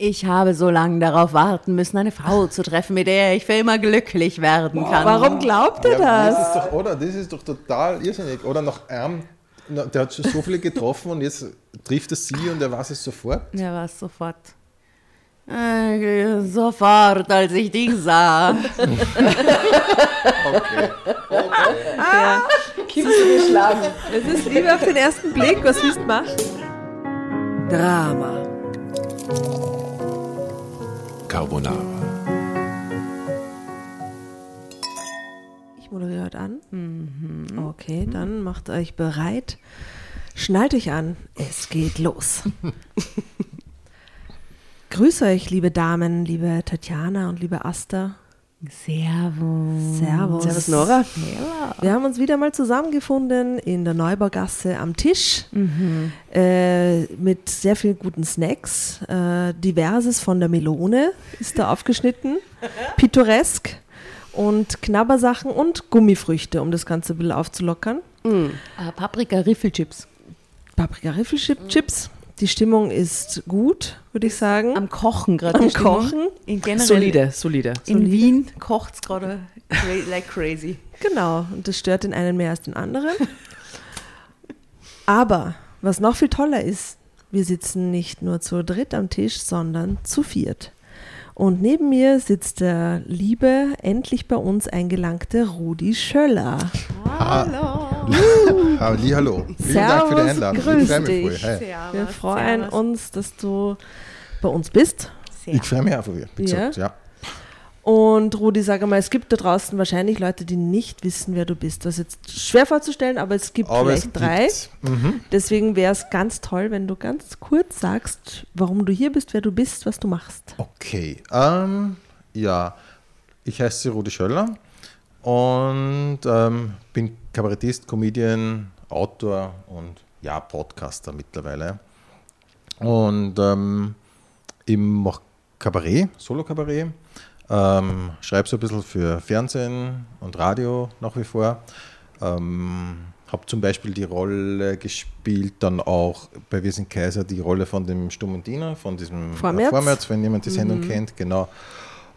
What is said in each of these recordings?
Ich habe so lange darauf warten müssen, eine Frau zu treffen, mit der ich für immer glücklich werden kann. Warum glaubt er Ja, das? das ist doch, oder? Das ist doch total irrsinnig. Oder einem, na, der hat schon so viele getroffen und jetzt trifft er sie und er weiß es sofort. Ja, was sofort. Äh, sofort, als ich dich sah. Okay. Kim zu geschlagen. Es ist Liebe auf den ersten Blick. Was willst du machen? Drama. Carbonara. Ich moderiere heute an. Okay, dann macht euch bereit. Schnallt euch an. Es geht los. Grüße euch, liebe Damen, liebe Tatjana und liebe Asta. Servus. Servus. Servus, Nora. Wir haben uns wieder mal zusammengefunden in der Neubaugasse am Tisch äh, mit sehr vielen guten Snacks. Äh, diverses von der Melone ist da aufgeschnitten, pittoresk und Knabbersachen und Gummifrüchte, um das Ganze ein bisschen aufzulockern. Äh, Paprika-Riffelchips. Paprika-Riffelchips. Die Stimmung ist gut, würde ich sagen. Am Kochen gerade. Am. Kochen. In generell Solide, solide. In Wien kocht es gerade cra- like crazy. Genau, und das stört den einen mehr als den anderen. Aber was noch viel toller ist, wir sitzen nicht nur zu dritt am Tisch, sondern zu viert. Und neben mir sitzt der liebe, endlich bei uns eingelangte Rudi Schöller. Halli, hallo. Vielen Dank für die Servus, Einladung. grüß ich freue mich dich. voll. Hey. Wir freuen uns, dass du bei uns bist. Ich freue mich auch von dir. Gesagt, ja. Und Rudi, sag mal, es gibt da draußen wahrscheinlich Leute, die nicht wissen, wer du bist. Das ist jetzt schwer vorzustellen, aber es gibt Aber es vielleicht drei. gibt's. Mhm. Deswegen wäre es ganz toll, wenn du ganz kurz sagst, warum du hier bist, wer du bist, was du machst. Okay. Ähm, ja, ich heiße Rudi Schöller und ähm, bin Kabarettist, Comedian, Autor und ja, Podcaster mittlerweile. Und ähm, ich mache Kabarett, Solo-Kabarett. Ähm, schreibe so ein bisschen für Fernsehen und Radio nach wie vor. Ähm, habe zum Beispiel die Rolle gespielt, dann auch bei Wir sind Kaiser, die Rolle von dem stummen Diener, von diesem Vormärz. Vormärz wenn jemand die Sendung kennt, genau.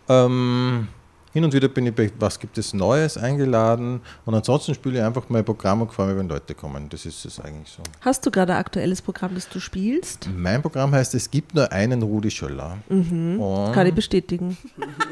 Ähm, hin und wieder bin ich bei Was gibt es Neues eingeladen und ansonsten spiele ich einfach mein Programm und freue mich, wenn Leute kommen. Das ist es eigentlich so. Hast du gerade ein aktuelles Programm, das du spielst? Mein Programm heißt Es gibt nur einen Rudi Schöller. Und Kann ich bestätigen.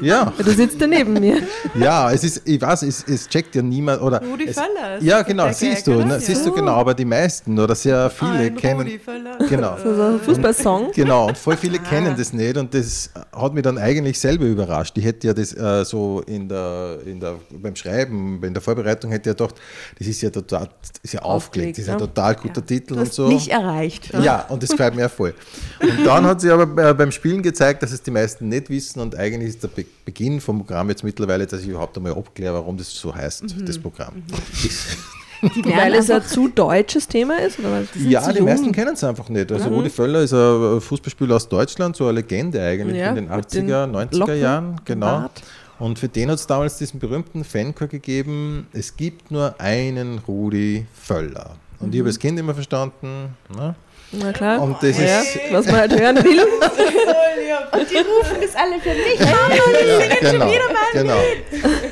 ja, Du sitzt da neben mir. ja, es ist, ich weiß, es, es checkt ja niemand oder. Rudi es, Völler ist Ja, genau, siehst du, ne, Ja. siehst du genau, aber die meisten oder sehr viele kennen. Völler. Genau. So ein Fußballsong. Genau, und voll viele kennen das nicht und das hat mich dann eigentlich selber überrascht. Ich hätte ja das äh, so in der, in der, beim Schreiben, in der Vorbereitung hätte ich ja gedacht, das ist ja total, das ist ja aufgelegt, das ist ja ne? total guter Titel Du und so. nicht erreicht. Ja, und das gefällt mir auch voll. Und dann hat sich aber äh, beim Spielen gezeigt, dass es die meisten nicht wissen und eigentlich ist der Be Beginn vom Programm jetzt mittlerweile, dass ich überhaupt einmal abkläre, warum das so heißt, das Programm. Die Weil es ein zu deutsches Thema ist? Oder was? Ja, die jung. meisten kennen es einfach nicht. Also Rudi Völler ist ein Fußballspieler aus Deutschland, so eine Legende eigentlich Ja, in den mit den 80er, 90er Locken, Jahren. Genau. Bart. Und für den hat es damals diesen berühmten Fanchor gegeben, es gibt nur einen Rudi Völler. Und ich habe als Kind immer verstanden, ne? Na klar. und das ja, ist was man halt hören will. und die rufen das alle für mich. Ja, genau, genau,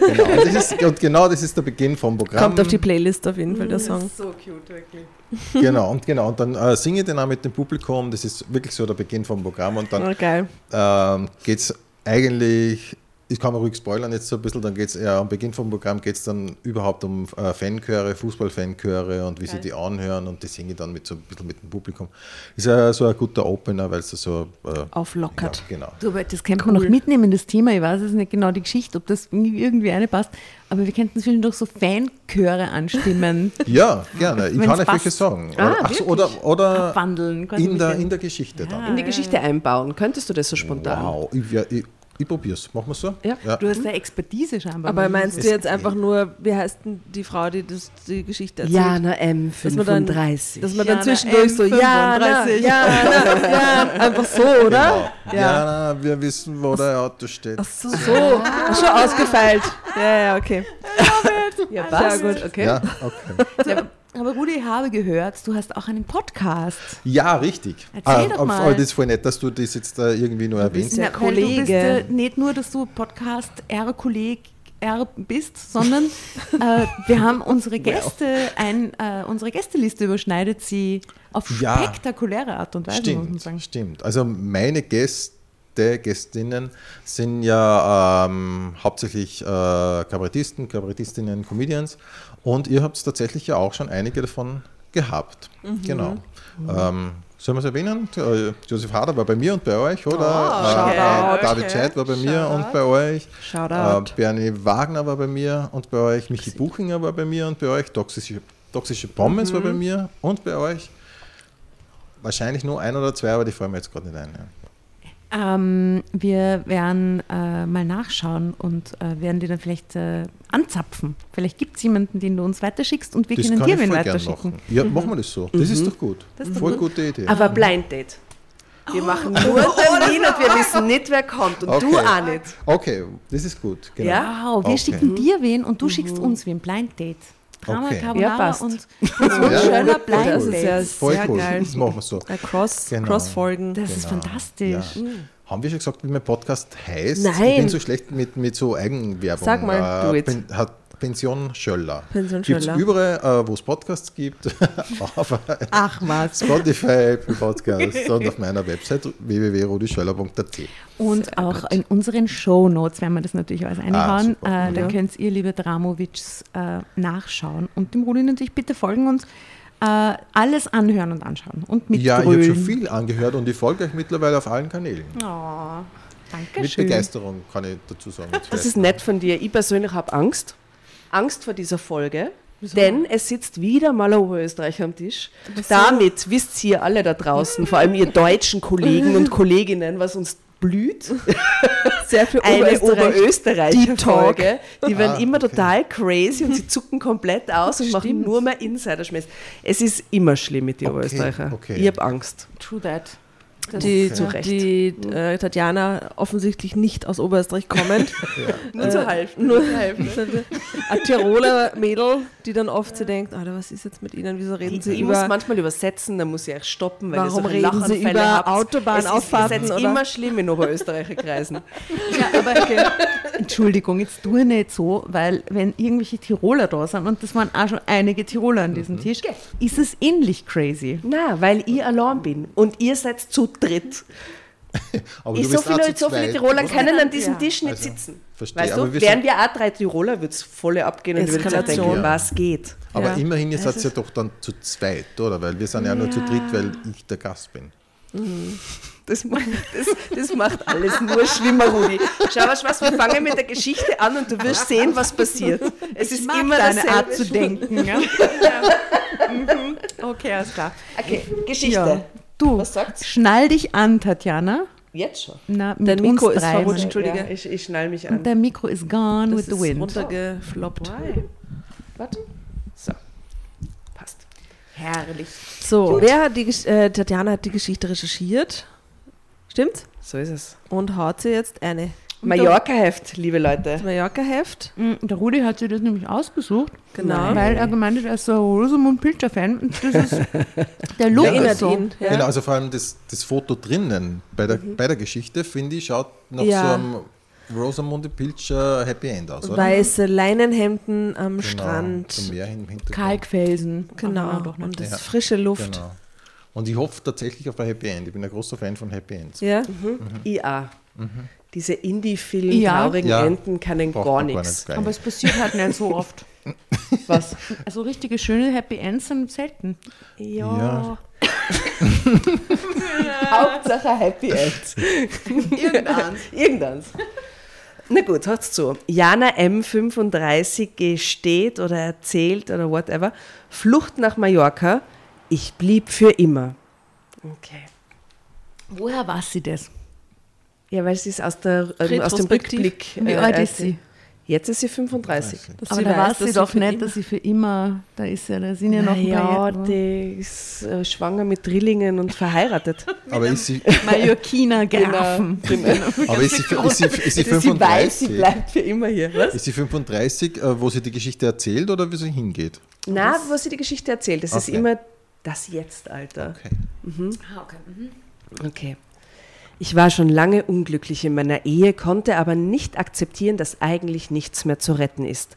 genau. Und, das ist, und genau das ist der Beginn vom Programm. Kommt auf die Playlist auf jeden Fall der Song. So cute, wirklich. Genau, und genau. Und dann äh, singe ich den auch mit dem Publikum. Das ist wirklich so der Beginn vom Programm. Und dann Na, geil. ähm, geht es eigentlich, ich kann mal ruhig spoilern jetzt so ein bisschen, dann geht es ja am Beginn vom Programm geht es dann überhaupt um äh, Fanchöre, Fußballfanchöre und wie sie die anhören und die singe ich dann mit so ein bisschen mit dem Publikum. Ist ja so ein guter Opener, weil es so äh, Auflockert. Ja, genau. Aber das könnte man noch mitnehmen, das Thema. Ich weiß es nicht genau, die Geschichte, ob das irgendwie eine passt. Aber wir könnten zwischendurch so Fanchöre anstimmen. Ja, gerne. Ich kann euch welche sagen. Ah, Ach so, oder oder in, der, in der Geschichte dann. In die Geschichte einbauen. Könntest du das so spontan? Wow, ich, ja, ich, ich probier's. Machen wir so? Ja. Du hast ja Expertise scheinbar. Aber meinst du jetzt einfach nur, wie heißt denn die Frau, die das, die Geschichte erzählt? Jana Dass man dann- M35. Dass man dann Jana zwischendurch so, ja, na, M35. ja, na, ja, einfach so, oder? Genau. Ja, na, wir wissen, wo der Auto steht. Ach so, so. Ach, schon ausgefeilt. Ja, ja, okay. Ja, Sehr gut. Okay. Ja, okay. Aber Rudi, ich habe gehört, du hast auch einen Podcast. Ja, richtig. Erzähl doch aber, mal. aber das ist voll nett, dass du das jetzt äh, irgendwie nur erwähnst. ja weil Du bist, Kollege. äh, nicht nur, dass du Podcast R-Kolleg R bist, sondern äh, wir haben unsere Gäste, ein, äh, unsere Gästeliste überschneidet sie auf Ja. spektakuläre Art und Weise, muss man Stimmt, sagen. stimmt. Also meine Gäste, Gästinnen sind ja ähm, hauptsächlich äh, Kabarettisten, Kabarettistinnen, Comedians und ihr habt tatsächlich ja auch schon einige davon gehabt. Mhm. Genau. Ähm, sollen wir es erwähnen? Äh, Josef Hader war bei mir und bei euch, oder? Oh, äh, Shoutout. David Scheidt war bei mir und bei euch. Shoutout. Äh, Bernie Wagner war bei mir und bei euch. Michi Buchinger war bei mir und bei euch. Toxische, Toxische Pommes war bei Mhm. mir und bei euch. Wahrscheinlich nur ein oder zwei, aber die fallen mir jetzt gerade nicht ein. Ja. Ähm, wir werden äh, mal nachschauen und äh, werden die dann vielleicht äh, anzapfen. Vielleicht gibt es jemanden, den du uns weiterschickst und wir Das können dir wen weiterschicken. machen. Ja, machen wir das so. Das ist doch gut. Das ist doch voll gut. gute Idee. Aber Blind Date. Wir machen nur einen Termin und wir wissen nicht, wer kommt. Und du Okay. auch nicht. Okay, das ist gut. Genau. Ja? Wow, wir Okay. schicken dir wen und du schickst uns wen. Blind Date. Drama Okay. Ja, Carbonara passt. und Ja, schöner Blind Das ist ja. Voll sehr cool. geil. Das machen wir so. Äh, Cross, Genau. Cross-Folgen. Das ist Genau. fantastisch. Ja. Haben wir schon gesagt, wie mein Podcast heißt? Nein. Ich bin so schlecht mit, mit so Eigenwerbung. Sag mal, do it. Pen, hat Pension Schöller. Pension Gibt's Schöller. überall, äh, wo es Podcasts gibt. auf Ach was. Spotify, Apple Podcasts und auf meiner Website www.rodischöller.at. Und auch in unseren Shownotes werden wir das natürlich alles einhauen. super. äh, da könnt ihr, liebe Dramovics, äh, nachschauen. Und dem Rudi natürlich bitte folgen und äh, alles anhören und anschauen. Und mit Ja, ich habe schon viel angehört und ich folge euch mittlerweile auf allen Kanälen. Oh, Mit Dankeschön. Begeisterung kann ich dazu sagen. Das ist nett von dir. Ich persönlich habe Angst. Angst vor dieser Folge. Denn es sitzt wieder mal ein Oberösterreicher am Tisch. Damit wisst ihr alle da draußen, vor allem ihr deutschen Kollegen und Kolleginnen, was uns blüht. Sehr viel Eine Oberösterreich. Deep Oberösterreicher-Folge. Die werden Ah, immer okay. total crazy und sie zucken komplett aus und machen nur mehr Insiderschmäß. Es ist immer schlimm mit den Okay, Oberösterreicher. okay. Ich habe Angst. True that. Die, Zu Recht. die äh, Tatjana offensichtlich nicht aus Oberösterreich kommend. Nur zur Hälfte. Nur ein Tiroler Mädel, die dann oft so denkt, Alter, was ist jetzt mit ihnen? Wieso reden Ich, sie ich muss über... manchmal übersetzen, dann muss ich euch stoppen, weil Warum reden Sie Lachanfälle über habt. Autobahnauffahrten, Es ist, ist oder? immer schlimm in Oberösterreicher Kreisen. Ja, aber Entschuldigung, jetzt tue nicht so, weil wenn irgendwelche Tiroler da sind, und das waren auch schon einige Tiroler an diesem Tisch, ist es ähnlich crazy. Na, weil ich allein bin und ihr seid zu dritt. Aber Ich, du so, bist auch viele, zu so viele zweit. Tiroler können an diesem Ja. Tisch nicht Also, sitzen. verstehe, Weißt aber du, wir wären wir auch drei Tiroler, würde es volle abgehen und ich würde Eskalation. denken, Ja. was geht. Aber Ja. immerhin, ihr seid ja doch dann zu zweit, oder? Weil wir sind ja, nur zu dritt, weil ich der Gast bin. Das macht, das, das macht alles nur schlimmer, Rudi. Schau was, was, wir fangen mit der Geschichte an und du wirst sehen, was passiert. Es ist immer deine. Art zu denken. Ja? ja. Mhm. Okay, alles klar. Okay, Geschichte. Ja. Du, Was sagt's? schnall dich an, Tatjana. Jetzt schon. Na, mit Dein Mikro ist verrutscht. Entschuldige. Ja, ich, ich schnall mich Und an. der Mikro ist gone Das with the ist wind. runtergefloppt. Why? Warte. So. Passt. Herrlich. So, wer hat die, äh, Tatjana hat die Geschichte recherchiert. Stimmt? So ist es. Und haut sie jetzt eine. Mallorca-Heft, liebe Leute. Mallorca-Heft. Mm, Der Rudi hat sich das nämlich ausgesucht, Genau. weil er gemeint hat, er ist so ein Rosamund Pilcher-Fan. Das ist der Look Ja, ist Erinnert so. ihn. Ja. Genau, also vor allem das, das Foto drinnen bei der, bei der Geschichte, finde ich, schaut nach Ja. so einem Rosamunde Pilcher Happy End aus, oder? Weiße Leinenhemden am Genau, Strand. zum Meer hin im Hintergrund. Kalkfelsen. Genau. Nicht. Und das Ja. frische Luft. Genau. Und ich hoffe tatsächlich auf ein Happy End. Ich bin ein großer Fan von Happy Ends. Ja. IA. Diese Indie-Film, Ja. traurigen Ja. Enden können Braucht gar nichts. Aber es passiert halt nicht so oft. Was? Also richtige schöne Happy Ends sind selten. Ja. Hauptsache Happy End. Irgendeins. Irgendeins. Na gut, hört's zu. Jana M35 gesteht oder erzählt oder whatever. Flucht nach Mallorca. Ich blieb für immer. Okay. Woher weiß sie das? Ja, weil sie ist aus, der, ähm, aus dem. Rückblick. Wie äh, alt ist sie? Jetzt ist sie 35. Dass Aber sie da weiß sie doch nicht, dass sie für immer, da ist ja, da sind ja noch ein Ja, paar Jahre. die ist äh, schwanger mit Drillingen und verheiratet. Aber ist sie, Mallorquiner Grafen. aber ist sie, ist sie, ist sie Also sie weiß, sie 35? bleibt für immer hier. Was? Ist sie 35, äh, wo sie die Geschichte erzählt oder wie sie hingeht? Na, was sie die Geschichte erzählt, das ist Okay. immer das Jetzt, Alter. Okay. Ah, okay. Mhm. Okay. Ich war schon lange unglücklich in meiner Ehe, konnte aber nicht akzeptieren, dass eigentlich nichts mehr zu retten ist.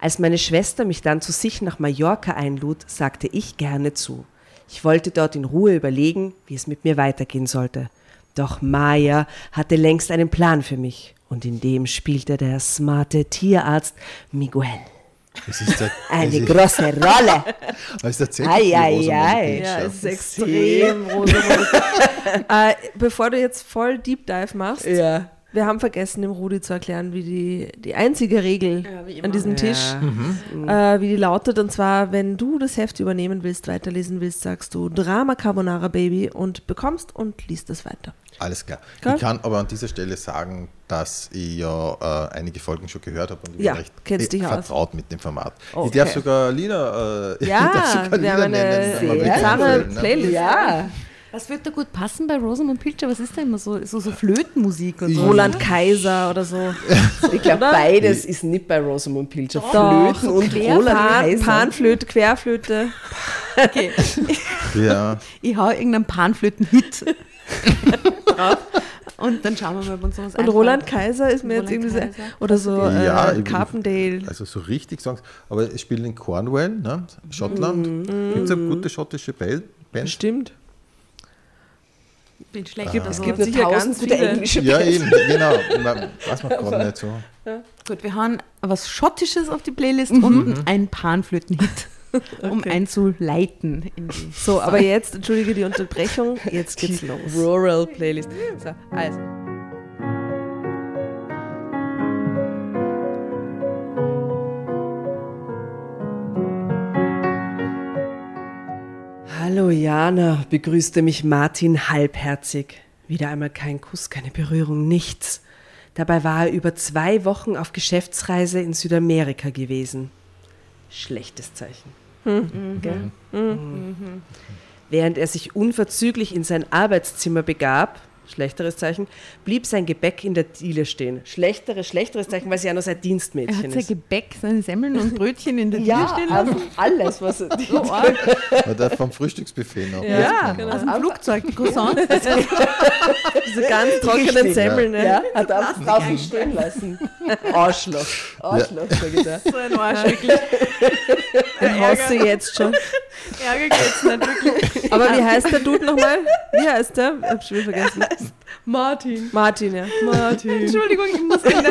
Als meine Schwester mich dann zu sich nach Mallorca einlud, sagte ich gerne zu. Ich wollte dort in Ruhe überlegen, wie es mit mir weitergehen sollte. Doch Maya hatte längst einen Plan für mich und in dem spielte der smarte Tierarzt Miguel Es ist der, eine es ist, große Rolle. es ist tatsächlich Ei, ei, Rosamunde ei. Ja, es ist extrem rosa. äh, bevor du jetzt voll Deep Dive machst, Ja. wir haben vergessen, dem Rudi zu erklären, wie die, die einzige Regel Ja, an diesem Tisch, Ja. äh, wie die lautet. Und zwar, wenn du das Heft übernehmen willst, weiterlesen willst, sagst du Drama Carbonara Baby und bekommst und liest es weiter. Alles klar. Gell? Ich kann aber an dieser Stelle sagen, dass ich ja äh, einige Folgen schon gehört habe und ich Ja, bin recht kennst dich aus. vertraut mit dem Format. Okay. Ich darf sogar Lieder, äh, Ja, ich darf sogar wir Lieder haben eine nennen. sehr können, ne? Playlist. Ja. Was wird da gut passen bei Rosamund Pilcher? Was ist da immer so? So, so Flötenmusik und so. Roland Kaiser oder so. Ich glaube, beides ist nicht bei Rosamund Pilcher. Doch, Flöten und Quer- Roland Pan, Kaiser. Panflöte, Querflöte. Okay. Ja, Ich hau irgendeinen Panflöten-Hit drauf. Und dann schauen wir mal, ob uns sowas Und einfällt. Roland Kaiser ist mir jetzt irgendwie so, Kaiser. oder so Ja, äh, ich Carpendale. also so richtig Songs. Aber es spielt in Cornwall, ne? Schottland. Mhm. Gibt es eine gute schottische Band? Band? Bestimmt. bin schlecht. Es also, gibt Nur sicher tausend ganz gute viele. englische Ja, eben, genau. Man, weiß man gerade nicht so. Gut, wir haben was Schottisches auf die Playlist und ein Panflöten-Hit, um Okay. einzuleiten. In die So, aber jetzt, entschuldige die Unterbrechung, jetzt geht's los. Rural Playlist. So, also. Hallo Jana, begrüßte mich Martin halbherzig. Wieder einmal kein Kuss, keine Berührung, nichts. Dabei war er über zwei Wochen auf Geschäftsreise in Südamerika gewesen. Schlechtes Zeichen. Gell? Mhm. Während er sich unverzüglich in sein Arbeitszimmer begab, schlechteres Zeichen, blieb sein Gebäck in der Diele stehen. Schlechteres, schlechteres Zeichen, weil sie ja noch sein er Dienstmädchen hat sein ist. Gebäck, seine Semmeln und Brötchen in der Ja, stehen lassen. einfach alles, was er Oder vom Frühstücksbuffet noch. Ja, mitgenommen. Aus dem Flugzeug, die Croissants. Diese ganz trockenen. Semmeln, ne? Ja, hat er einfach draußen stehen lassen. Arschloch. Arschloch, sag ich da. so ein Arsch, wirklich. Den hasse ich jetzt schon. Ärger geht's nicht wirklich. Aber wie heißt der Dude nochmal? Wie heißt der? Ich hab's schon wieder vergessen. Martin. Martin, ja. Martin. Entschuldigung, ich muss, an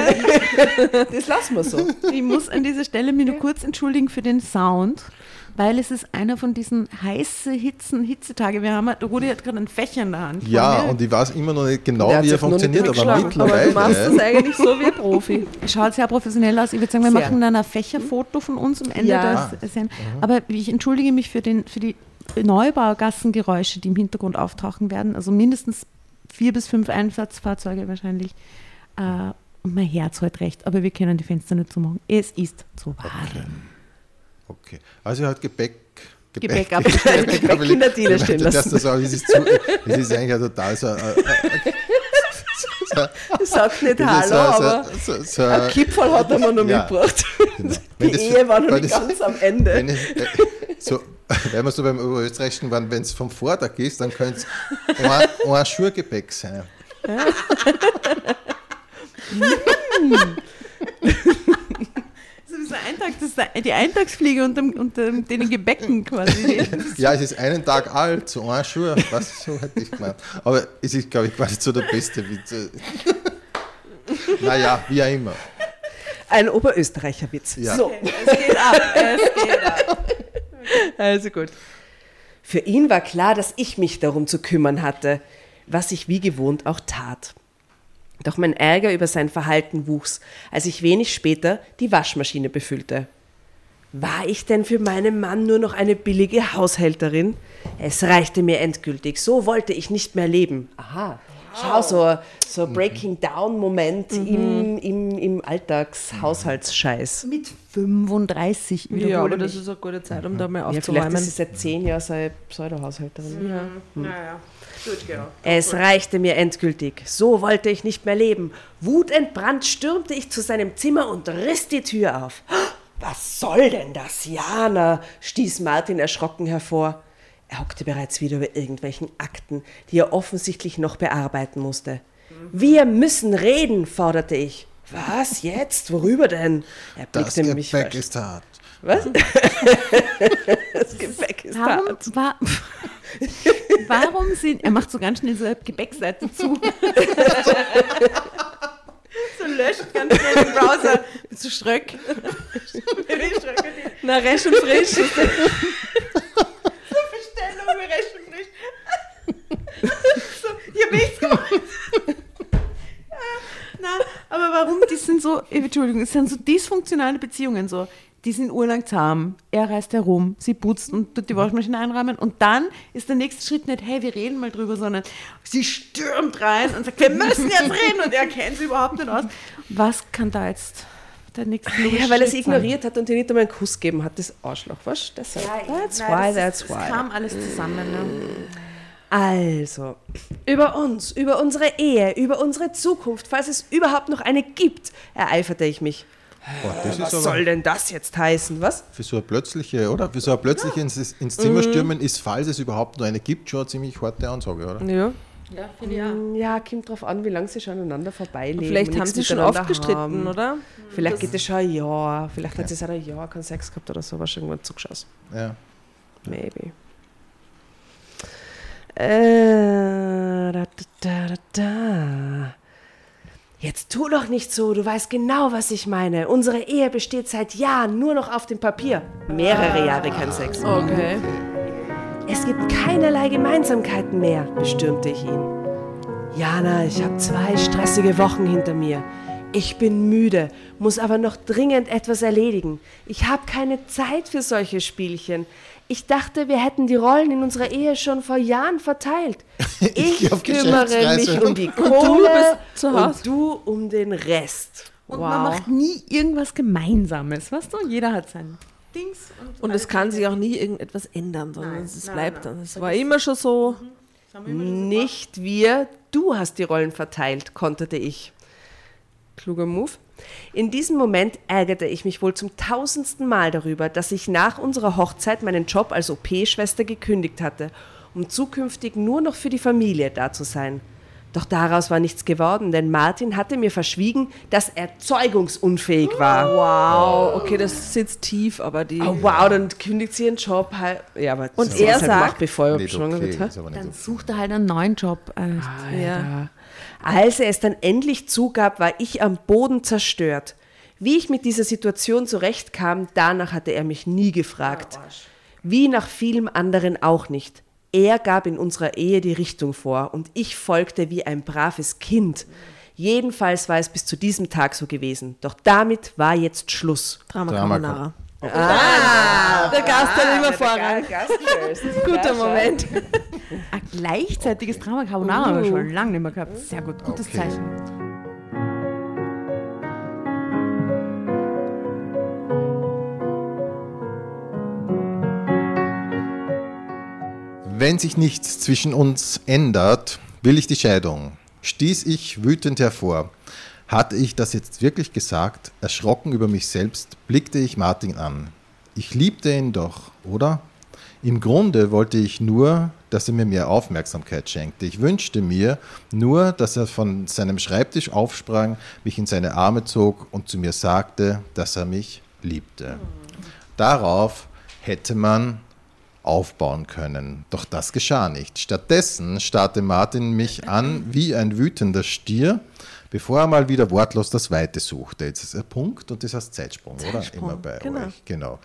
Das lassen wir so. ich muss an dieser Stelle mich nur kurz entschuldigen für den Sound, weil es ist einer von diesen heiße Hitzen, Hitzetage. Wir haben, der Rudi hat gerade ein Fächer in der Hand. Ja, mir. und ich weiß immer noch nicht genau, wie er funktioniert, aber mittlerweile. Aber du machst das eigentlich so wie ein Profi. Schaut sehr professionell aus. Ich würde sagen, wir Sehr. machen dann ein Fächerfoto von uns am Ende Ja. der Sendung. Aber ich entschuldige mich für, den, für die Neubaugassengeräusche, die im Hintergrund auftauchen werden. Also mindestens vier bis fünf Einsatzfahrzeuge wahrscheinlich. Äh, und mein Herz hat recht, aber wir können die Fenster nicht zumachen. Es ist zu warm. Okay. Also er hat Gebäck. Gebäck abgestellt. Gebäck in der Diele stehen Das, lassen. das, das, es, ist zu, es ist eigentlich total so. Äh, äh, Das sagt nicht das Hallo, so, aber so, so, ein Kipferl hat er mir noch Ja. mitgebracht. genau. Die das- Ehe war noch nicht das- ganz am Ende. Äh, so, wenn wir so beim Österreichischen waren, wenn es vom Vortag ist, dann könnte es ein, ein Schuhgebäck sein. Das ist ein Eintag, das ist die Eintagsfliege unter, unter den Gebäcken quasi. Ja, es ist einen Tag alt, so ein Schuh, was so hätte ich gemeint. Aber es ist, glaube ich, nicht so der beste Witz. naja, wie auch immer. Ein Oberösterreicher Witz. Ja. So, Es geht ab, es geht ab. also gut. Für ihn war klar, dass ich mich darum zu kümmern hatte, was ich wie gewohnt auch tat. Doch mein Ärger über sein Verhalten wuchs, als ich wenig später die Waschmaschine befüllte. War ich denn für meinen Mann nur noch eine billige Haushälterin? Es reichte mir endgültig. So wollte ich nicht mehr leben. Aha. Schau, so, so ein Breaking-Down-Moment im, im, im Alltagshaushaltsscheiß. Mit 35 Ja, wiederhole aber das ist eine gute Zeit, um da mal Ja, vielleicht aufzuräumen. ist sie seit zehn Jahren so eine Pseudo-Haushälterin. Naja, gut, genau. Es reichte mir endgültig. So wollte ich nicht mehr leben. Wutentbrannt stürmte ich zu seinem Zimmer und riss die Tür auf. Was soll denn das, Jana? stieß Martin erschrocken hervor. Er hockte bereits wieder über irgendwelchen Akten, die er offensichtlich noch bearbeiten musste. Wir müssen reden, forderte ich. Was jetzt? Worüber denn? Er Das blickte mich Gepäck ist hart. Was? das Gepäck ist Warum, hart. wa warum sind, er macht so ganz schnell so eine Gepäckseite zu. so löscht ganz schnell den Browser. Bist du Schröck? Na, resch und frisch. Und frisch. so, ich hab nichts gemacht. Na, aber warum? Die sind so, Entschuldigung, es sind so dysfunktionale Beziehungen so. Die sind urlang zahm. Er reist herum, sie putzt und tut die Waschmaschine einräumen. Und dann ist der nächste Schritt nicht, hey, wir reden mal drüber, sondern sie stürmt rein und sagt, wir müssen jetzt reden. Und er kennt sie überhaupt nicht aus. Was kann da jetzt der nächste Ja, weil er sie sein? ignoriert hat und dir nicht einmal einen Kuss gegeben hat, das Arschloch, was? Deshalb. That's Nein, why, das, that's ist- why. Es kam alles zusammen. Ne? Also, über uns, über unsere Ehe, über unsere Zukunft, falls es überhaupt noch eine gibt, ereiferte ich mich. Boah, das Was ist soll denn das jetzt heißen? Was? für so eine plötzliche, oder? Für so ein plötzlich ins, ins Zimmer stürmen ist, falls es überhaupt nur eine gibt, schon eine ziemlich harte Ansage, oder? Ja. Ja, finde ich auch. Ja, kommt drauf an, wie lange sie schon aneinander vorbeileben. Vielleicht und haben nichts sie schon oft gestritten, haben. oder? Vielleicht geht es schon ein Jahr. Vielleicht hat sie seit einem Jahr keinen Sex gehabt oder so, was schon irgendwann zugeschossen. Ja. Maybe. Äh, da, da, da, da. Jetzt tu doch nicht so, du weißt genau, was ich meine. Unsere Ehe besteht seit Jahren nur noch auf dem Papier. Mehrere Jahre kein Sex. Okay. Es gibt keinerlei Gemeinsamkeiten mehr, bestürmte ich ihn. Jana, ich habe zwei stressige Wochen hinter mir. Ich bin müde, muss aber noch dringend etwas erledigen. Ich habe keine Zeit für solche Spielchen. Ich dachte, wir hätten die Rollen in unserer Ehe schon vor Jahren verteilt. Ich, Ich kümmere mich um die du Kohle bist zu und du um den Rest. Und man macht nie irgendwas Gemeinsames, weißt du? Jeder hat sein Dings. Und es kann sich auch nie irgendetwas ändern, sondern es bleibt dann. Es war immer schon so. Nicht wir, du hast die Rollen verteilt, konterte ich. Kluger Move. In diesem Moment ärgerte ich mich wohl zum tausendsten Mal darüber, dass ich nach unserer Hochzeit meinen Job als OP-Schwester gekündigt hatte, um zukünftig nur noch für die Familie da zu sein. Doch daraus war nichts geworden, denn Martin hatte mir verschwiegen, dass er zeugungsunfähig war. Wow, okay, das sitzt tief, aber die. Oh, wow, dann kündigt sie ihren Job halt. Ja, aber Und das er ist halt sagt- gemacht, bevor er schwanger okay, wird. Dann sucht er halt einen neuen Job. Äh, ja. Als er es dann endlich zugab, war ich am Boden zerstört. Wie ich mit dieser Situation zurechtkam, danach hatte er mich nie gefragt. Wie nach vielem anderen auch nicht. Er gab in unserer Ehe die Richtung vor und ich folgte wie ein braves Kind. Jedenfalls war es bis zu diesem Tag so gewesen. Doch damit war jetzt Schluss. Drama, Drama Carbonara. Ah, Der Gast hat immer Vorrang. Guter Moment. Ein gleichzeitiges Drama Carbonara haben wir schon lange nicht mehr gehabt. Sehr gut, gutes Okay. Zeichen. Wenn sich nichts zwischen uns ändert, will ich die Scheidung. Stieß ich wütend hervor. Hatte ich das jetzt wirklich gesagt? Erschrocken über mich selbst, blickte ich Martin an. Ich liebte ihn doch, oder? Im Grunde wollte ich nur, dass er mir mehr Aufmerksamkeit schenkte. Ich wünschte mir nur, dass er von seinem Schreibtisch aufsprang, mich in seine Arme zog und zu mir sagte, dass er mich liebte. Darauf hätte man aufbauen können. Doch das geschah nicht. Stattdessen starrte Martin mich an wie ein wütender Stier, bevor er mal wieder wortlos das Weite suchte. Jetzt ist ein Punkt und das heißt Zeitsprung, oder? Immer bei genau. euch. Genau.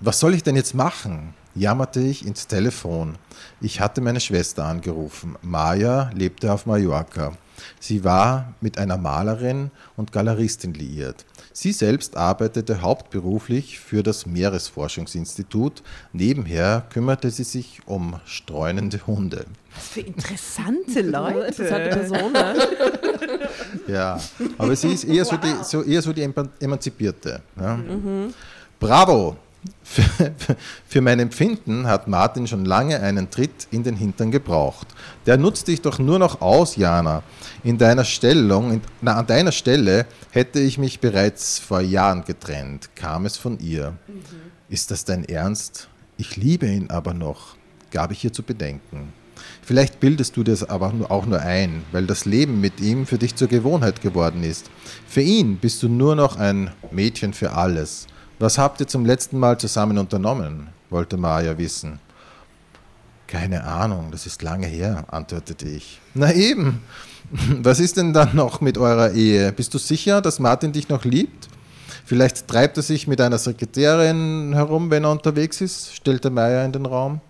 Was soll ich denn jetzt machen? jammerte ich ins Telefon. Ich hatte meine Schwester angerufen. Maja lebte auf Mallorca. Sie war mit einer Malerin und Galeristin liiert. Sie selbst arbeitete hauptberuflich für das Meeresforschungsinstitut. Nebenher kümmerte sie sich um streunende Hunde. Was für interessante Leute. Interessante Person. Ne? Ja, aber sie ist eher so die, so, eher so die Eman- Emanzipierte. Ja. Bravo! Für, für mein Empfinden hat Martin schon lange einen Tritt in den Hintern gebraucht. Der nutzt dich doch nur noch aus, Jana. In deiner Stellung, in, na, an deiner Stelle hätte ich mich bereits vor Jahren getrennt, kam es von ihr. Mhm. Ist das dein Ernst? Ich liebe ihn aber noch, gab ich ihr zu bedenken. Vielleicht bildest du das aber auch nur ein, weil das Leben mit ihm für dich zur Gewohnheit geworden ist. Für ihn bist du nur noch ein Mädchen für alles. Was habt ihr zum letzten Mal zusammen unternommen? wollte Maja wissen. Keine Ahnung, das ist lange her, antwortete ich. Na eben. Was ist denn dann noch mit eurer Ehe? Bist du sicher, dass Martin dich noch liebt? Vielleicht treibt er sich mit einer Sekretärin herum, wenn er unterwegs ist, stellte Meier in den Raum.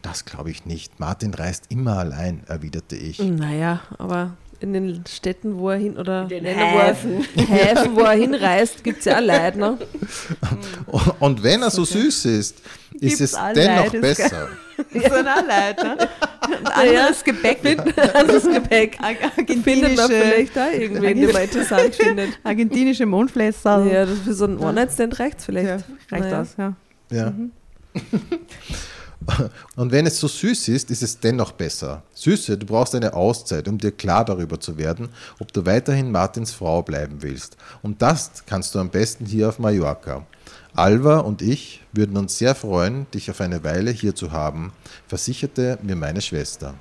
Das glaube ich nicht. Martin reist immer allein, erwiderte ich. Naja, aber in den Städten, wo er hin oder in den Häfen. Häfen, wo er hinreist, gibt es ja auch Leid. Ne? Und wenn er so süß ist, ist Gibt's es dennoch Leid, besser. Ist so ein Leid, ne? Ein anderes Gepäck. anderes Gepäck. Findet man vielleicht da irgendwen, den man interessant findet. Argentinische Mondflässer. Ja, für so einen One-Night-Stand reicht es vielleicht. Ja, reicht naja. das, ja. Ja. Mhm. Und wenn es so süß ist, ist es dennoch besser. Süße, du brauchst eine Auszeit, um dir klar darüber zu werden, ob du weiterhin Martins Frau bleiben willst. Und das kannst du am besten hier auf Mallorca. Alva und ich würden uns sehr freuen, dich auf eine Weile hier zu haben, versicherte mir meine Schwester.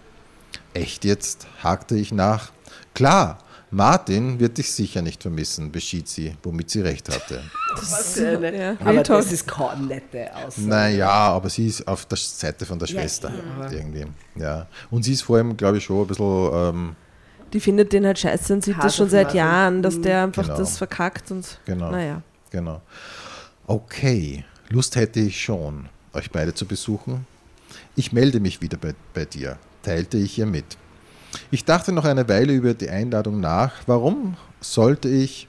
Echt jetzt? hakte ich nach. Klar, Martin wird dich sicher nicht vermissen, beschied sie, womit sie recht hatte. Das ist eine, ja. Aber das ist keine nette Aussage. Naja, aber sie ist auf der Seite von der Schwester ja, irgendwie. Ja. Und sie ist vor allem, glaube ich, schon ein bisschen. Ähm, die findet den halt scheiße und sieht das schon seit Jahren, dass der einfach genau. das verkackt und genau. naja. Genau. Okay, Lust hätte ich schon, euch beide zu besuchen. Ich melde mich wieder bei, bei dir, teilte ich ihr mit. Ich dachte noch eine Weile über die Einladung nach. Warum sollte ich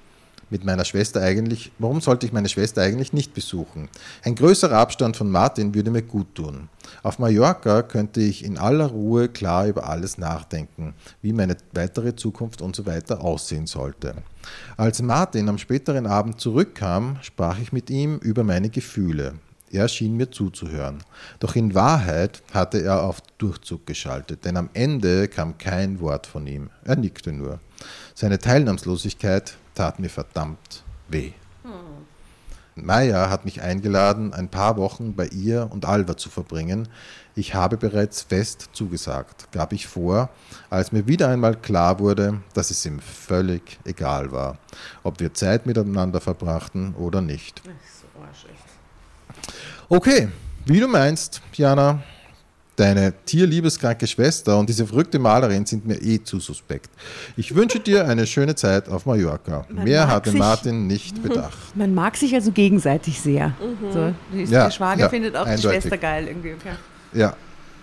mit meiner Schwester eigentlich, warum sollte ich meine Schwester eigentlich nicht besuchen? Ein größerer Abstand von Martin würde mir gut tun. Auf Mallorca könnte ich in aller Ruhe klar über alles nachdenken, wie meine weitere Zukunft und so weiter aussehen sollte. Als Martin am späteren Abend zurückkam, sprach ich mit ihm über meine Gefühle. Er schien mir zuzuhören. Doch in Wahrheit hatte er auf Durchzug geschaltet, denn am Ende kam kein Wort von ihm. Er nickte nur. Seine Teilnahmslosigkeit tat mir verdammt weh. Hm. Maya hat mich eingeladen, ein paar Wochen bei ihr und Alva zu verbringen. Ich habe bereits fest zugesagt, gab ich vor, als mir wieder einmal klar wurde, dass es ihm völlig egal war, ob wir Zeit miteinander verbrachten oder nicht. Okay, wie du meinst, Jana, deine tierliebeskranke Schwester und diese verrückte Malerin sind mir eh zu suspekt. Ich wünsche dir eine schöne Zeit auf Mallorca. Man Mehr hatte sich, Martin nicht bedacht. Man mag sich also gegenseitig sehr. Mhm. So, ja, der Schwager ja, findet auch eindeutig. die Schwester geil irgendwie. Okay. Ja,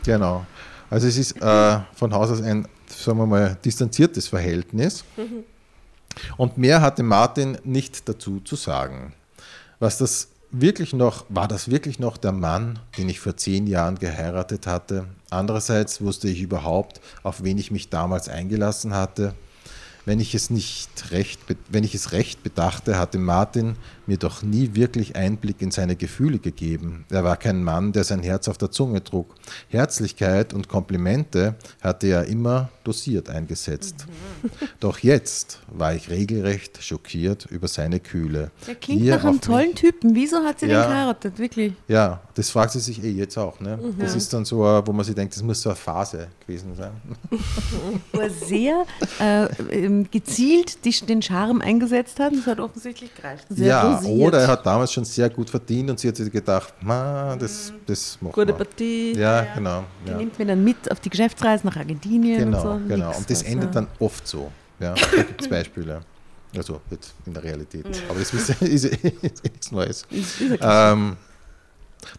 genau. Also es ist äh, von Haus aus ein, sagen wir mal, distanziertes Verhältnis. Mhm. Und mehr hatte Martin nicht dazu zu sagen. Was das wirklich noch, war das wirklich noch der Mann, den ich vor zehn Jahren geheiratet hatte? Andererseits wusste ich überhaupt, auf wen ich mich damals eingelassen hatte wenn ich es nicht recht, wenn ich es recht bedachte, hatte Martin mir doch nie wirklich Einblick in seine Gefühle gegeben. Er war kein Mann, der sein Herz auf der Zunge trug. Herzlichkeit und Komplimente hatte er immer dosiert eingesetzt. Mhm. Doch jetzt war ich regelrecht schockiert über seine Kühle. Er klingt nach einem tollen Typen. Wieso hat sie ja, den geheiratet? Wirklich? Ja, das fragt sie sich eh jetzt auch. Ne? Mhm. Das ist dann so, wo man sich denkt, das muss so eine Phase gewesen sein. Sehr äh, gezielt die, den Charme eingesetzt hat. Das hat offensichtlich gereicht. Sehr ja, dosiert. oder er hat damals schon sehr gut verdient und sie hat sich gedacht, das, das machen Gute Partie. Ja, ja. genau. Die ja. nimmt mir dann mit auf die Geschäftsreise nach Argentinien genau, und so. Genau, und das was, endet dann oft so. Ja, da gibt es Beispiele. Also jetzt in der Realität. Mhm. Aber das ist, ist, ist, ist nichts Neues. Ist, ist ähm,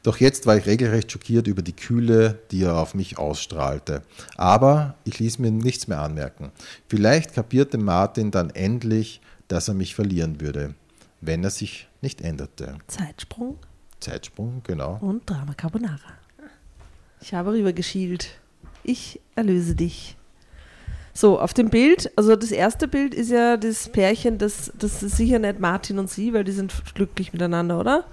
doch jetzt war ich regelrecht schockiert über die Kühle, die er auf mich ausstrahlte. Aber ich ließ mir nichts mehr anmerken. Vielleicht kapierte Martin dann endlich, dass er mich verlieren würde, wenn er sich nicht änderte. Zeitsprung. Zeitsprung, genau. Und Drama Carbonara. Ich habe rübergeschielt. Ich erlöse dich. So, auf dem Bild, also das erste Bild ist ja das Pärchen, das, das ist sicher nicht Martin und sie, weil die sind glücklich miteinander, oder?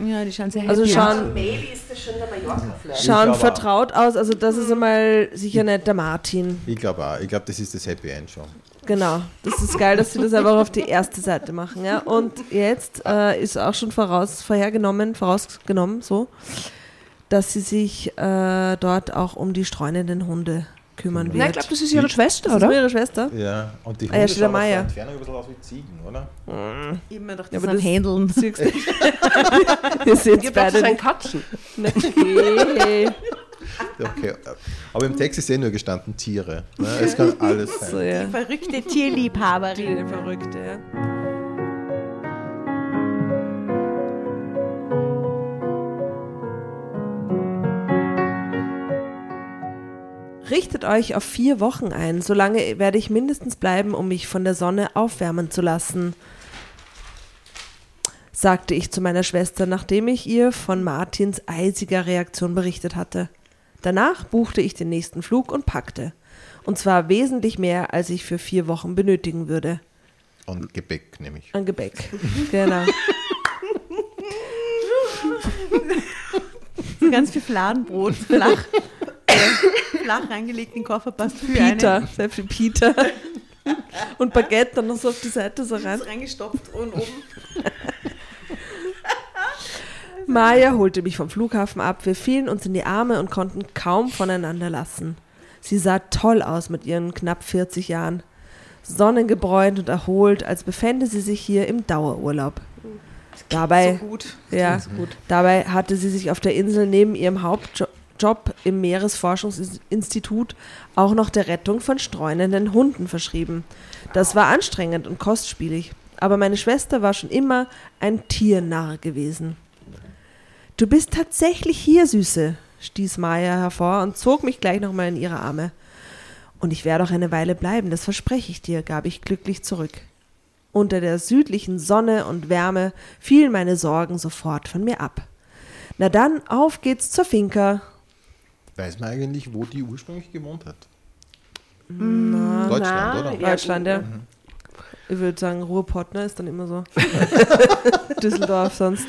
Ja, die schauen sehr Also happy schauen- aus. Maybe ist das schon der Mallorca-Flirt. Schauen vertraut aus, also das ist einmal sicher nicht der Martin. Ich glaube auch. Ich glaube, das ist das Happy End schon. Genau, das ist geil, dass sie das einfach auf die erste Seite machen. Ja? Und jetzt äh, ist auch schon voraus, vorhergenommen, vorausgenommen, so, dass sie sich äh, dort auch um die streunenden Hunde kümmern wird. Nein, ich glaube, das ist ihre Schwester, das ist nur oder? ihre Schwester. Ja, und die Ah, ja, Hunde steht der schauen aus der Entfernung ein bisschen aus wie Ziegen, oder? Ich hab mir gedacht, Ja, das aber sind das- Händeln. Siehst du? Ihr seht Ihr beide nicht. Katzen. Okay. Okay. Aber im Text ist eh nur gestanden Tiere. Ne? Es kann alles So, sein. ja. Verrückte Tierliebhaberin. Die Verrückte, ja. Richtet euch auf vier Wochen ein. Solange werde ich mindestens bleiben, um mich von der Sonne aufwärmen zu lassen, sagte ich zu meiner Schwester, nachdem ich ihr von Martins eisiger Reaktion berichtet hatte. Danach buchte ich den nächsten Flug und packte. Und zwar wesentlich mehr, als ich für vier Wochen benötigen würde. Und Gebäck nämlich. An Gebäck. Genau. Ganz viel Fladenbrot, flach. flach den Koffer, passt für Peter, sehr viel Peter. Und Baguette dann noch so auf die Seite so rein. reingestopft und oben. Maya holte mich vom Flughafen ab. Wir fielen uns in die Arme und konnten kaum voneinander lassen. Sie sah toll aus mit ihren knapp 40 Jahren. Sonnengebräunt und erholt, als befände sie sich hier im Dauerurlaub. Dabei, gut. ja, dabei hatte sie sich auf der Insel neben ihrem Hauptjob im Meeresforschungsinstitut auch noch der Rettung von streunenden Hunden verschrieben. Das war anstrengend und kostspielig, aber meine Schwester war schon immer ein Tiernarr gewesen. Du bist tatsächlich hier, Süße, stieß Maya hervor und zog mich gleich nochmal in ihre Arme. Und ich werde auch eine Weile bleiben, das verspreche ich dir, gab ich glücklich zurück. Unter der südlichen Sonne und Wärme fielen meine Sorgen sofort von mir ab. Na dann, auf geht's zur Finca. Weiß man eigentlich, wo die ursprünglich gewohnt hat? Na, Deutschland, na, oder? Ja, Deutschland, ja. Ich würde sagen, Ruhrpott, ne, ist dann immer so. Düsseldorf sonst.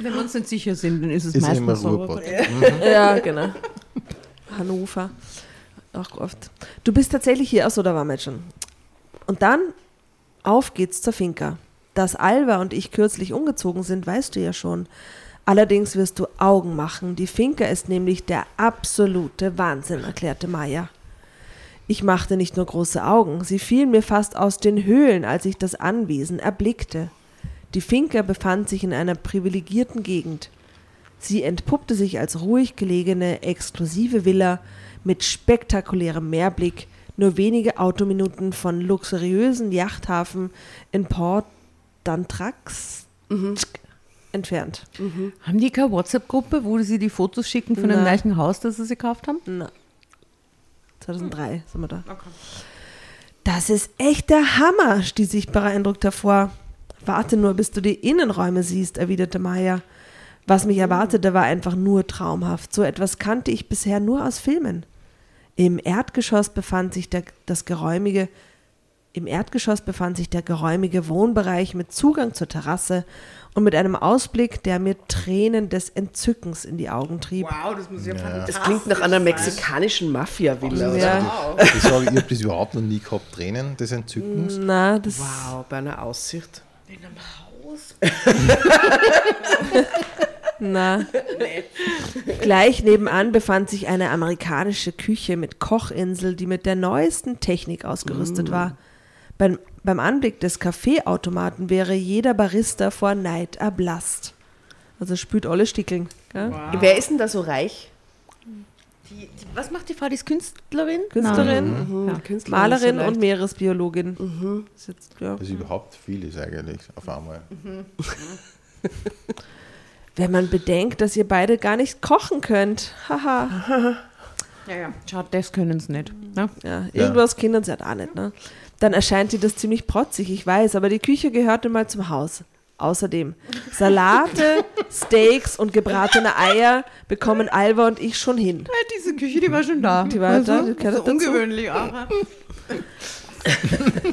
Wenn wir uns nicht sicher sind, dann ist es Ist immer meistens so. Ruhrpott. Ja, genau. Hannover. Auch oft. Du bist tatsächlich hier, achso, da waren wir jetzt schon. Und dann, auf geht's zur Finca. Dass Alva und ich kürzlich umgezogen sind, weißt du ja schon. Allerdings wirst du Augen machen. Die Finca ist nämlich der absolute Wahnsinn, erklärte Maya. Ich machte nicht nur große Augen, sie fielen mir fast aus den Höhlen, als ich das Anwesen erblickte. Die Finca befand sich in einer privilegierten Gegend. Sie entpuppte sich als ruhig gelegene, exklusive Villa mit spektakulärem Meerblick, nur wenige Autominuten von luxuriösen Yachthafen in Port d'Antrax entfernt. Haben die keine WhatsApp-Gruppe, wo sie die Fotos schicken von dem Nein. gleichen Haus, das sie gekauft haben? Na, 2003 sind wir da. Das ist echt der Hammer, stieß ich beeindruckt hervor. Warte nur, bis du die Innenräume siehst, erwiderte Maya. Was mich erwartete, war einfach nur traumhaft. So etwas kannte ich bisher nur aus Filmen. Im Erdgeschoss befand sich der, das geräumige, im Erdgeschoss befand sich der geräumige Wohnbereich mit Zugang zur Terrasse und mit einem Ausblick, der mir Tränen des Entzückens in die Augen trieb. Wow, das muss ja, Das klingt nach einer mexikanischen Mafia-Villa. Ja. Ich sage, ich habe das überhaupt noch nie gehabt. Tränen des Entzückens. Na, das Wow, bei einer Aussicht. Na. Gleich nebenan befand sich eine amerikanische Küche mit Kochinsel, die mit der neuesten Technik ausgerüstet war. Beim, beim Anblick des Kaffeeautomaten wäre jeder Barista vor Neid erblasst. Also spült alle Stickeln. Gell? Wer ist denn da so reich? die, die, was macht die Frau? Die ist Künstlerin? Künstlerin, Mhm. Ja. Künstlerin Malerin und Meeresbiologin. Ist jetzt, ja. Das ist überhaupt vieles eigentlich auf einmal. Wenn man bedenkt, dass ihr beide gar nicht kochen könnt. Haha. Ja, ja. Schaut, das können sie nicht. Ne? Ja, irgendwas kennen sie halt auch nicht, ne? Dann erscheint dir das ziemlich protzig, ich weiß, aber die Küche gehörte mal zum Haus. Außerdem, Salate, Steaks und gebratene Eier bekommen Alva und ich schon hin. Diese Küche, die war schon da. Die war da, die gehört so dazu. ungewöhnlich auch.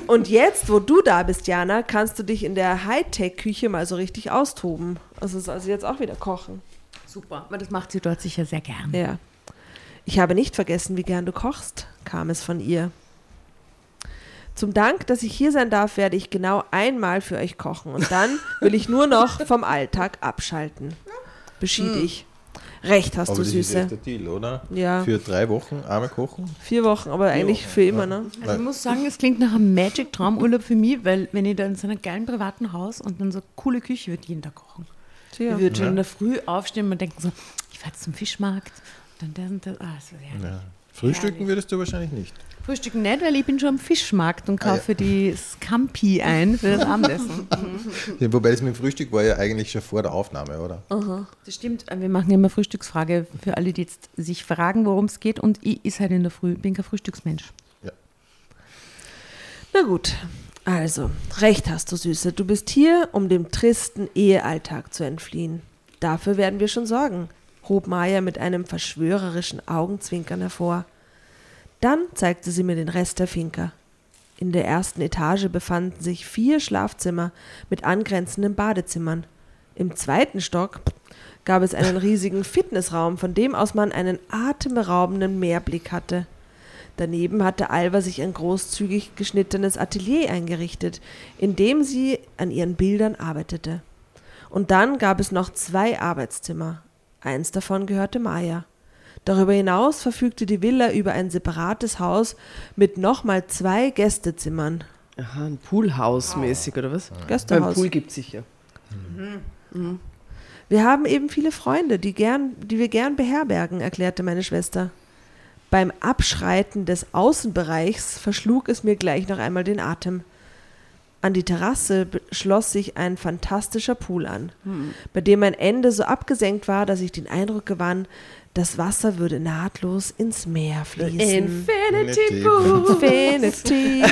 Und jetzt, wo du da bist, Jana, kannst du dich in der Hightech-Küche mal so richtig austoben. Also, also jetzt auch wieder kochen. Super. Aber das macht sie dort sicher sehr gern. Ja. Ich habe nicht vergessen, wie gern du kochst, kam es von ihr. Zum Dank, dass ich hier sein darf, werde ich genau einmal für euch kochen und dann will ich nur noch vom Alltag abschalten. Beschied ich. Recht hast Aber du, das ist Süße. echt der Deal, oder? Ja. Für drei Wochen einmal kochen? Vier Wochen, aber eigentlich für immer, ne? Also ich muss sagen, es klingt nach einem Magic-Traumurlaub für mich, weil wenn ich da in so einem geilen privaten Haus und dann so coole Küche würde jeden Tag kochen. Tja. Ich würde schon in der Früh aufstehen und denken so, ich fahre jetzt zum Fischmarkt. Und dann der und der. Ah, das wäre. Ja. Frühstücken würdest du wahrscheinlich nicht. Frühstücken nicht, weil ich bin schon am Fischmarkt und Ah, kaufe die Scampi ein für das Abendessen. Ja, wobei das mit dem Frühstück war ja eigentlich schon vor der Aufnahme, oder? Das stimmt. Wir machen ja immer Frühstücksfrage für alle, die jetzt sich fragen, worum es geht. Und ich ist halt in der Früh, bin kein Frühstücksmensch. Ja. Na gut, also, recht hast du, Süße. Du bist hier, um dem tristen Ehealltag zu entfliehen. Dafür werden wir schon sorgen, hob Maya mit einem verschwörerischen Augenzwinkern hervor. Dann zeigte sie mir den Rest der Finca. In der ersten Etage befanden sich vier Schlafzimmer mit angrenzenden Badezimmern. Im zweiten Stock gab es einen riesigen Fitnessraum, von dem aus man einen atemberaubenden Meerblick hatte. Daneben hatte Alva sich ein großzügig geschnittenes Atelier eingerichtet, in dem sie an ihren Bildern arbeitete. Und dann gab es noch zwei Arbeitszimmer. Eins davon gehörte Maya. Darüber hinaus verfügte die Villa über ein separates Haus mit nochmal zwei Gästezimmern. Aha, ein Poolhaus mäßig, oder was? Beim Gästehaus. Pool gibt es sicher. Wir haben eben viele Freunde, die, gern, die wir gern beherbergen, erklärte meine Schwester. Beim Abschreiten des Außenbereichs verschlug es mir gleich noch einmal den Atem. An die Terrasse schloss sich ein fantastischer Pool an, bei dem mein Ende so abgesenkt war, dass ich den Eindruck gewann, das Wasser würde nahtlos ins Meer fließen. Infinity Infinity Pool. Infinity.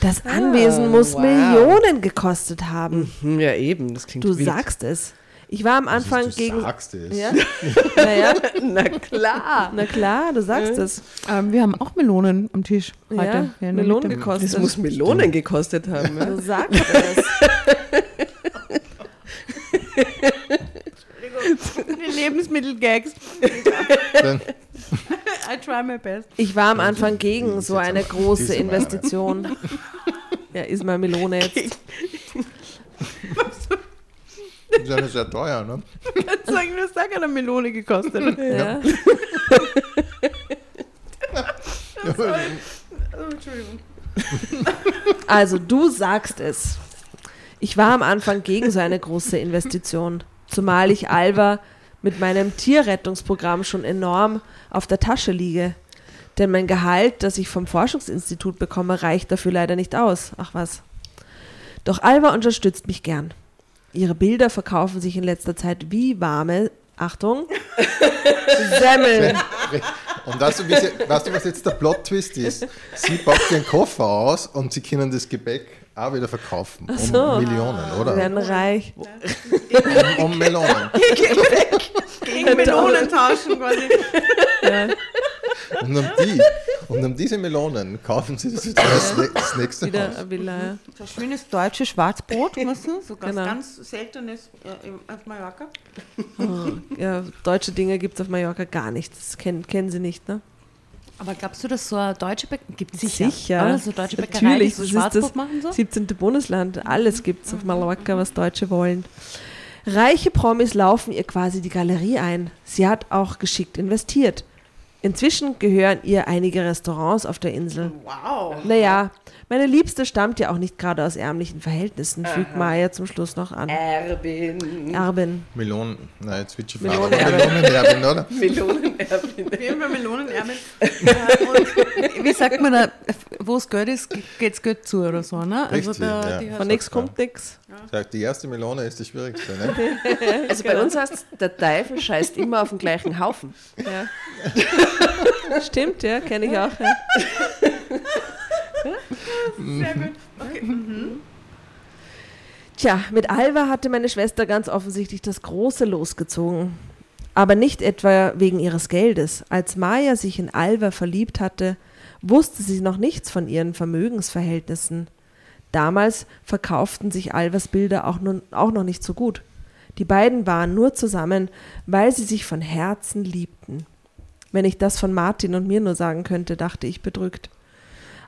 Das Anwesen muss wow. Millionen gekostet haben. Hm, Ja, eben, das klingt Du wild. sagst es. Ich war am Anfang du gegen. sagst es. Ja? Naja, Na klar. na klar, du sagst es. Ähm, wir haben auch Melonen am Tisch heute. Ja, Melonen gekostet. Das muss Melonen gekostet haben. Ja? Du sagst es. Die Lebensmittelgags. I try my best. Ich war am Anfang gegen so eine große Investition. Ja, ist mal Melone jetzt. das ist ja sehr teuer, ne? Kannst sagen, das hat eine Melone gekostet. Ja. Entschuldigung. Also, du sagst es. Ich war am Anfang gegen so eine große Investition. Zumal ich Alva mit meinem Tierrettungsprogramm schon enorm auf der Tasche liege. Denn mein Gehalt, das ich vom Forschungsinstitut bekomme, reicht dafür leider nicht aus. Ach was. Doch Alva unterstützt mich gern. Ihre Bilder verkaufen sich in letzter Zeit wie warme, Achtung, Semmeln. Und weißt du, weißt du, was jetzt der Plot-Twist ist? Sie packt den Koffer aus und sie können das Gebäck auch wieder verkaufen. Um so. Millionen, Wir oder? werden reich. Um, um Melonen. Gegen Melonen tauschen quasi. Und um, die, und um diese Melonen kaufen sie das, das, nä- das nächste Wieder Haus. ein Villa, ja. So schönes deutsches Schwarzbrot, weißt du? So ganz, Genau. ganz seltenes äh, auf Mallorca. ja, deutsche Dinge gibt es auf Mallorca gar nicht. Das kennen, kennen sie nicht, ne? Aber glaubst du, dass so eine deutsche Bäckerei, gibt es sicher, Sicher. oder? So deutsche Bäckerei, Natürlich, die so das ist das machen so? 17. Bundesland. Alles gibt es auf Mallorca, was Deutsche wollen. Reiche Promis laufen ihr quasi die Galerie ein. Sie hat auch geschickt investiert. Inzwischen gehören ihr einige Restaurants auf der Insel. Wow. Naja, meine Liebste stammt ja auch nicht gerade aus ärmlichen Verhältnissen, fügt Maya zum Schluss noch an. Erbin. Erbin. Melonen, nein, jetzt wird schon Melonenerbin. Melonenerbin, oder? Melonenerbin. Fall Melonenerben. und wie sagt man da, wo es Geld ist, geht's Geld zu oder so, ne? Richtig, ja. die Von nix kommt nix. Sagt, die erste Melone ist die schwierigste, ne? Also bei uns heißt der Teufel scheißt immer auf den gleichen Haufen. Ja. Stimmt, ja, kenne ich auch. Ja. Sehr gut. Okay. Tja, mit Alva hatte meine Schwester ganz offensichtlich das große losgezogen. Aber nicht etwa wegen ihres Geldes. Als Maya sich in Alva verliebt hatte, wusste sie noch nichts von ihren Vermögensverhältnissen. Damals verkauften sich Alvas Bilder auch, nun, auch noch nicht so gut. Die beiden waren nur zusammen, weil sie sich von Herzen liebten. Wenn ich das von Martin und mir nur sagen könnte, dachte ich bedrückt.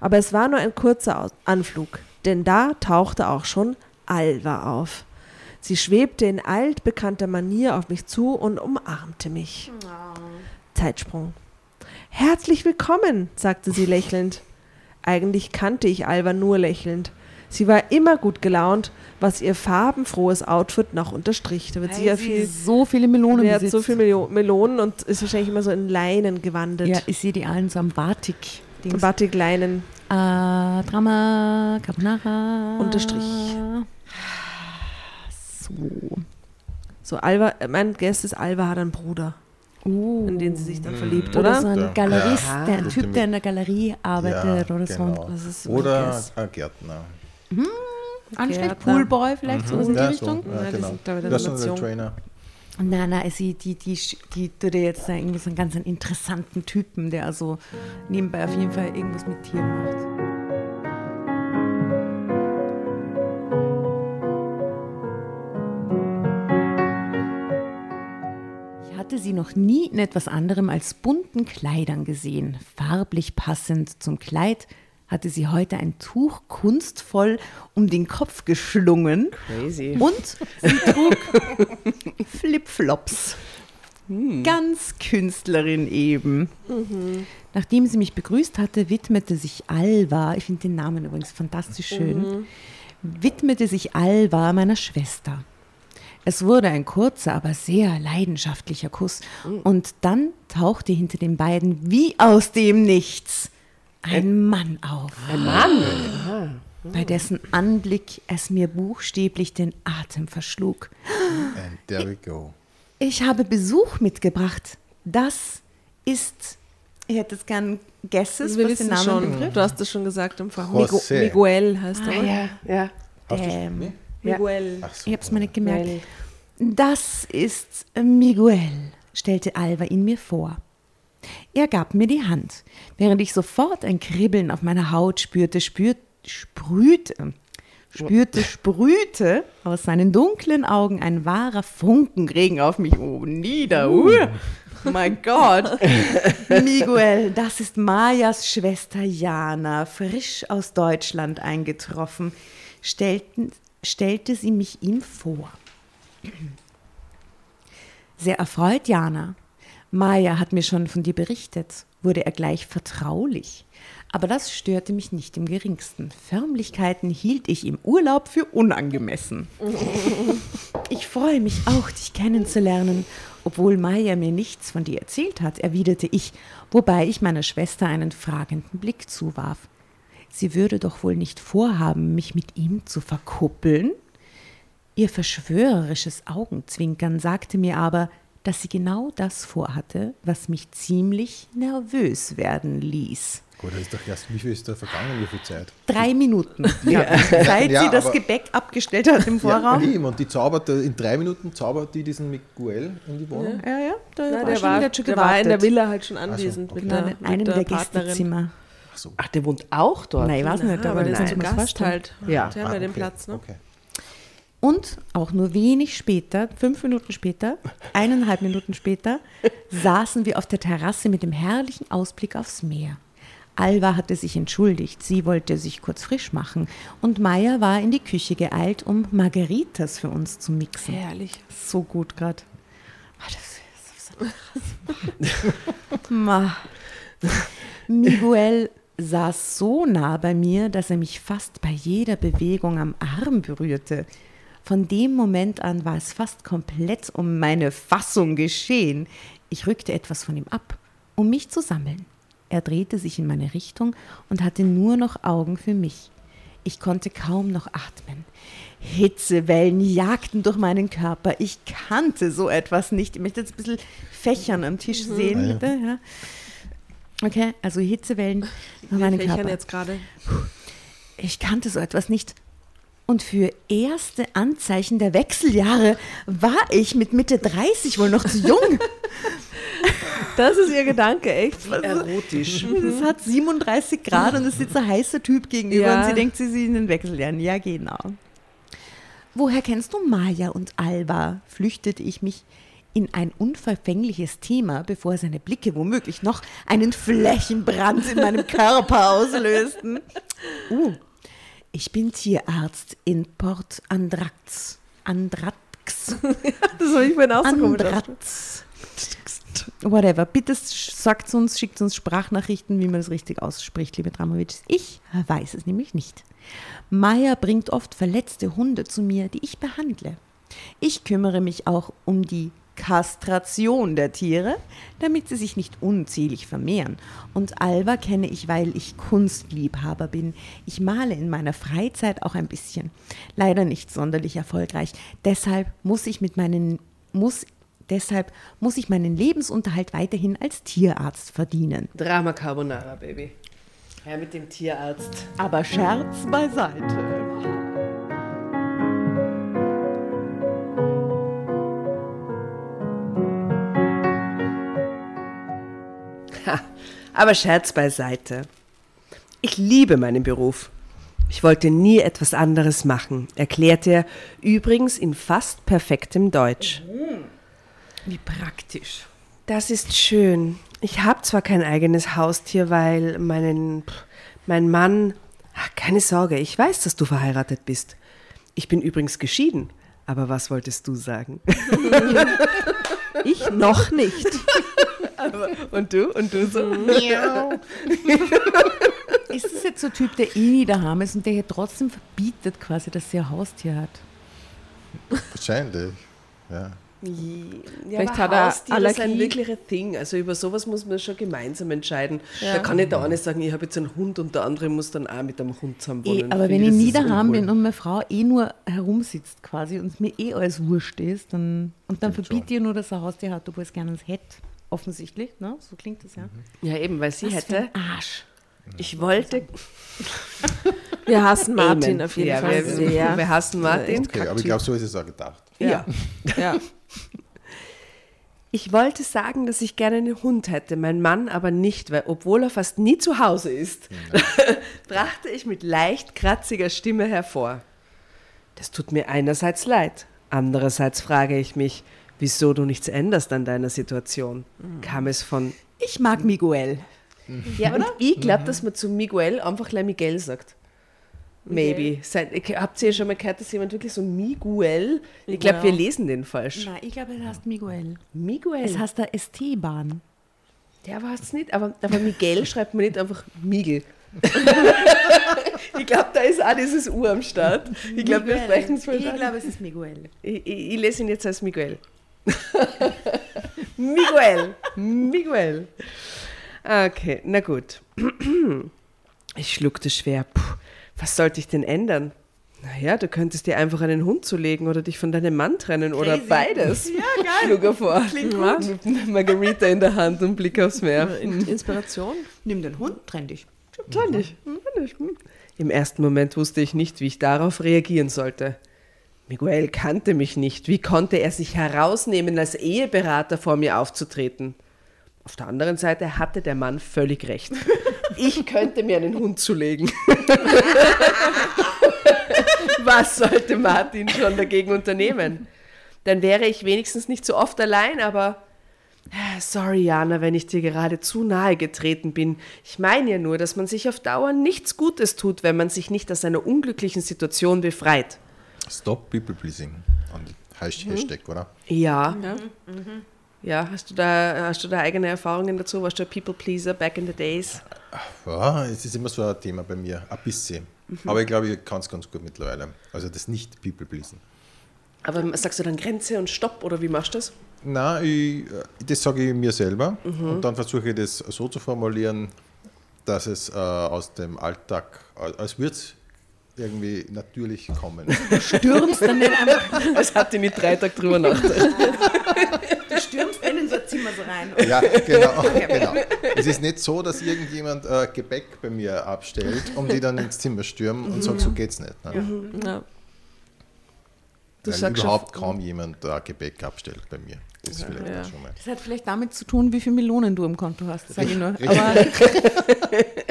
Aber es war nur ein kurzer Anflug, denn da tauchte auch schon Alva auf. Sie schwebte in altbekannter Manier auf mich zu und umarmte mich. Zeitsprung. Herzlich willkommen, sagte sie lächelnd. Eigentlich kannte ich Alva nur lächelnd. Sie war immer gut gelaunt, was ihr farbenfrohes Outfit noch unterstrich. Da wird sie viel, so viele Melonen sie hat so viele Melo- Melonen und ist wahrscheinlich immer so in Leinen gewandelt. Ja, ich sehe die allen so am Batik. Dings. Batikleinen. Äh, Drama, Carbonara. Unterstrich. So. So, Alva, mein Guest ist, Alva hat einen Bruder, Uh. in den sie sich dann verliebt, Oder oder? so ein. Galerist, Ja. der, ein Das Typ, der in der Galerie arbeitet Ja, oder so. genau. Das ist so Oder ein Gärtner. Anständig, Gärtner. Poolboy vielleicht, sowas in die Ja, Richtung. So, Ja, genau. sind da wieder Personal Animation. Trainer. Nein, nein, sie, die, die, die tut jetzt irgendwie so einen ganz interessanten Typen, der also nebenbei auf jeden Fall irgendwas mit Tieren macht. Ich hatte sie noch nie in etwas anderem als bunten Kleidern gesehen. Farblich passend zum Kleid hatte sie heute ein Tuch kunstvoll um den Kopf geschlungen Crazy. und sie trug Flipflops. Ganz Künstlerin eben. Nachdem sie mich begrüßt hatte, widmete sich Alva, ich finde den Namen übrigens fantastisch schön, widmete sich Alva meiner Schwester. Es wurde ein kurzer, aber sehr leidenschaftlicher Kuss. Und dann tauchte hinter den beiden wie aus dem Nichts ein Mann auf Ein Mann. bei dessen Anblick es mir buchstäblich den Atem verschlug. And there we go. Ich habe Besuch mitgebracht. Das ist, ich hätte es gern Guesses, Wir was den Namen schon, betrifft. du hast das schon gesagt im José. Miguel heißt er. Ah, oder? Ja, ja. Ähm. Miguel. Ach so. Ich habe es mir nicht gemerkt. Weil- Das ist Miguel, stellte Alva ihn mir vor. Er gab mir die Hand, während ich sofort ein Kribbeln auf meiner Haut spürte, spürt, sprühte, spürte, sprühte aus seinen dunklen Augen ein wahrer Funkenregen auf mich oben nieder. Uh. Mein Gott. Miguel, das ist Mayas Schwester Jana, frisch aus Deutschland eingetroffen, stellten, stellte sie mich ihm vor. Sehr erfreut, Jana. Maya hat mir schon von dir berichtet, wurde er gleich vertraulich. Aber das störte mich nicht im geringsten. Förmlichkeiten hielt ich im Urlaub für unangemessen. Ich freue mich auch, dich kennenzulernen. Obwohl Maya mir nichts von dir erzählt hat, erwiderte ich, wobei ich meiner Schwester einen fragenden Blick zuwarf. Sie würde doch wohl nicht vorhaben, mich mit ihm zu verkuppeln? Ihr verschwörerisches Augenzwinkern sagte mir aber, dass sie genau das vorhatte, was mich ziemlich nervös werden ließ. Gut, das ist doch erst, wie viel ist da vergangen, wie viel Zeit? Drei Minuten, seit Ja, sie das aber- Gebäck abgestellt hat im Ja, Vorraum. eben. Und die zaubert, in drei Minuten zaubert die diesen Miguel in die Wohnung. Ja, ja, da Na, war der schon, war, der hat schon der war in der gewartet. Villa halt schon anwesend okay. mit der, in einem mit der, der. Gästezimmer. Ach so. Ach, der wohnt auch dort. Nein, ich weiß nicht, Ja, aber der ist nein, zu muss Gast halt. Ja. Die haben Ah, ja den okay, Platz, ne? Okay. Und auch nur wenig später, fünf Minuten später, eineinhalb Minuten später, saßen wir auf der Terrasse mit dem herrlichen Ausblick aufs Meer. Alva hatte sich entschuldigt, sie wollte sich kurz frisch machen und Maya war in die Küche geeilt, um Margaritas für uns zu mixen. Herrlich. So gut gerade. Ma. Miguel saß so nah bei mir, dass er mich fast bei jeder Bewegung am Arm berührte. Von dem Moment an war es fast komplett um meine Fassung geschehen. Ich rückte etwas von ihm ab, um mich zu sammeln. Er drehte sich in meine Richtung und hatte nur noch Augen für mich. Ich konnte kaum noch atmen. Hitzewellen jagten durch meinen Körper. Ich kannte so etwas nicht. Ich möchte jetzt ein bisschen Fächern am Tisch sehen, Ah, bitte. Ja. Okay, also Hitzewellen durch meinen Körper. jetzt gerade. Ich kannte so etwas nicht. Und für erste Anzeichen der Wechseljahre war ich mit Mitte 30 wohl noch zu jung. Das ist ihr Gedanke, echt. Erotisch. Es hat 37 Grad und es sitzt ein heißer Typ gegenüber Ja. und sie denkt, sie sind in den Wechseljahren. Ja, genau. Woher kennst du Maya und Alba? Flüchtete ich mich in ein unverfängliches Thema, bevor seine Blicke womöglich noch einen Flächenbrand in meinem Körper auslösten. Uh, ich bin Tierarzt in Port Andrax. Andrax. Das habe ich vorhin auch so. Andratz. Whatever. Bitte sagt uns, schickt uns Sprachnachrichten, wie man das richtig ausspricht, liebe Dramovic. Ich weiß es nämlich nicht. Maya bringt oft verletzte Hunde zu mir, die ich behandle. Ich kümmere mich auch um die Kastration der Tiere, damit sie sich nicht unzählig vermehren. Und Alba kenne ich, weil ich Kunstliebhaber bin. Ich male in meiner Freizeit auch ein bisschen. Leider nicht sonderlich erfolgreich. Deshalb muss ich mit meinen muss deshalb muss ich meinen Lebensunterhalt weiterhin als Tierarzt verdienen. Drama Carbonara, Baby. Ja, mit dem Tierarzt. Aber Scherz beiseite. Aber Scherz beiseite. Ich liebe meinen Beruf. Ich wollte nie etwas anderes machen, erklärte er übrigens in fast perfektem Deutsch. Wie praktisch. Das ist schön. Ich habe zwar kein eigenes Haustier, weil meinen, mein Mann. Ach, keine Sorge, ich weiß, dass du verheiratet bist. Ich bin übrigens geschieden. Aber was wolltest du sagen? Ich noch nicht. Und du? Und du so? Ist das jetzt so ein Typ, der eh nie daheim ist und der hier trotzdem verbietet quasi, dass sie ein Haustier hat? Wahrscheinlich. Ja. Ja, Vielleicht aber hat er Haustiere sind Allergie. wirklich ein Ding. Also über sowas muss man schon gemeinsam entscheiden. Ja. Da kann nicht der eine sagen, ich habe jetzt einen Hund und der andere muss dann auch mit einem Hund zusammen Eh, wohnen. aber Finde wenn ich nie daheim bin und meine Frau eh nur herumsitzt quasi und mir eh alles wurscht ist, dann, und dann Stimmt verbietet ihr nur, dass er ein Haustier hat, obwohl es gerne eins hätte. Offensichtlich, ne? so klingt das ja. Ja, eben, weil sie Was für hätte. ein Arsch. Ich wollte. Wir hassen Martin Amen. auf jeden ja, Fall wir, sehr. Wir hassen Martin. Okay, aber ich glaube, so ist es auch gedacht. Ja. Ja. Ich wollte sagen, dass ich gerne einen Hund hätte, mein Mann aber nicht, weil obwohl er fast nie zu Hause ist, brachte ich mit leicht kratziger Stimme hervor. Das tut mir einerseits leid, andererseits frage ich mich, wieso du nichts änderst an deiner Situation. Kam es von Ich mag Miguel. Ja, und ich glaube, dass man zu Miguel einfach gleich Miguel sagt. Maybe. Ich- habt ihr schon mal gehört, dass jemand wirklich so Miguel? Ich glaube, wir lesen den falsch. Nein, ich glaube, es heißt Miguel. Miguel. Es heißt der ST-Bahn. Der war es nicht, aber, aber Miguel schreibt man nicht einfach Miguel. ich glaube, da ist auch dieses U am Start. Ich glaube, wir sprechen es falsch Ich glaube, es ist Miguel. Ich, ich, ich lese ihn jetzt als Miguel. Miguel. Miguel. Okay, na gut. Ich schluckte schwer. Puh, was sollte ich denn ändern? Naja, du könntest dir einfach einen Hund zulegen oder dich von deinem Mann trennen oder Crazy. beides. Ja, geil. Schlug er vor. Klingt gut. Mit Margarita in der Hand und Blick aufs Meer. Inspiration. Nimm den Hund, trenn dich. Toll dich. Toll dich. Im ersten Moment wusste ich nicht, wie ich darauf reagieren sollte. Miguel kannte mich nicht. Wie konnte er sich herausnehmen, als Eheberater vor mir aufzutreten? Auf der anderen Seite hatte der Mann völlig recht. Ich könnte mir einen Hund zulegen. Was sollte Martin schon dagegen unternehmen? Dann wäre ich wenigstens nicht so oft allein, aber Sorry, Jana, wenn ich dir gerade zu nahe getreten bin. Ich meine ja nur, dass man sich auf Dauer nichts Gutes tut, wenn man sich nicht aus einer unglücklichen Situation befreit. Stop People Pleasing. Die Hash- Hashtag, oder? Ja. Ja, hast du da hast du da eigene Erfahrungen dazu? Warst du ein People Pleaser back in the days? Ja, es ist immer so ein Thema bei mir, ein bisschen. Aber ich glaube, ich kann es ganz gut mittlerweile. Also das nicht People Pleasing. Aber sagst du dann Grenze und Stopp oder wie machst du das? Nein, ich, das sage ich mir selber und dann versuche ich das so zu formulieren, dass es äh, aus dem Alltag, äh, als würde es irgendwie natürlich kommen. Stürmst dann nicht einfach, Das hatte ich mit drei Tagen drüber nachgedacht. du stürmst dann in so ein Zimmer so rein. ja, genau, genau. Es ist nicht so, dass irgendjemand äh, Gepäck bei mir abstellt und die dann ins Zimmer stürmen und sagt, so geht's nicht. Ne? Ja. Du Weil sagst überhaupt kaum jemand äh, Gepäck abstellt bei mir. Das ist vielleicht Ja. schon mal. Das hat vielleicht damit zu tun, wie viele Melonen du im Konto hast, sage ich nur. Richtig. Aber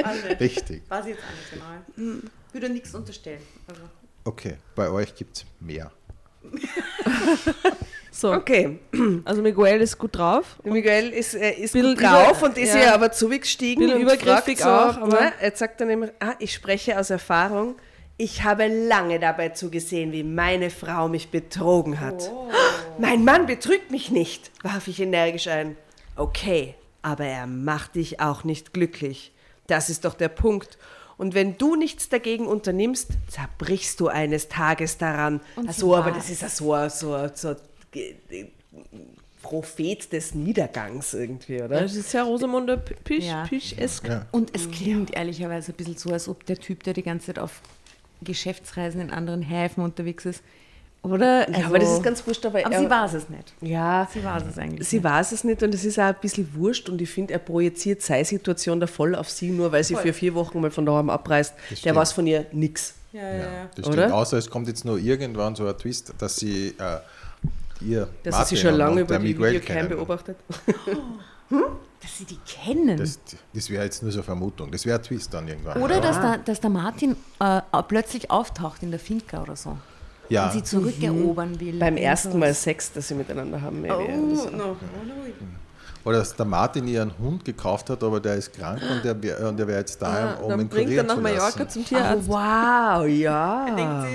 also, Richtig. weiß ich jetzt auch nicht genau. Würde nichts unterstellen. Also. Okay, bei euch gibt es mehr. So, Okay, also Miguel ist gut drauf. Miguel ist, äh, ist gut drauf über- und ist ja. aber zugestiegen. Bisschen und übergriffig fragt auch, aber- ne, Jetzt sagt er nämlich, ah, ich spreche aus Erfahrung. Ich habe lange dabei zugesehen, wie meine Frau mich betrogen hat. Mein Mann betrügt mich nicht, warf ich energisch ein. Okay, aber er macht dich auch nicht glücklich. Das ist doch der Punkt. Und wenn du nichts dagegen unternimmst, zerbrichst du eines Tages daran. Und so, aber das ist ja so, ein- so, ein- so ein Prophet des Niedergangs irgendwie, oder? Das ist ja Rosamunde Pisch, Ja. Pisch-esk. Ja. Und es klingt ehrlicherweise ein bisschen so, als ob der Typ, der die ganze Zeit auf Geschäftsreisen in anderen Häfen unterwegs ist, oder? Ja, aber das ist ganz wurscht, aber, Aber er, sie weiß es nicht. Ja, Sie weiß es eigentlich sie nicht. weiß es nicht und es ist auch ein bisschen wurscht und ich finde, er projiziert seine Situation da voll auf sie, nur weil sie für vier Wochen mal von daheim abreist. Der weiß von ihr nix. Ja, Ja, das Oder? stimmt. Außer es kommt jetzt nur irgendwann so ein Twist, dass sie äh, ihr Dass Martin sie schon lange über die Videocam kennen. beobachtet. Dass sie die kennen. Das, das wäre jetzt nur so eine Vermutung. Das wäre ein Twist dann irgendwann. oder ja. dass, der, dass der Martin äh, plötzlich auftaucht in der Finca oder so. Ja, Und sie zurückerobern will. Beim ersten. Mal Sex, das sie miteinander haben. Oh, no. Oder dass der Martin ihren Hund gekauft hat, aber der ist krank und der, wär- und der wäre jetzt da, um Ah, Dann ihn bringt er nach zu Mallorca lassen. zum Oh, Tierarzt. wow, ja.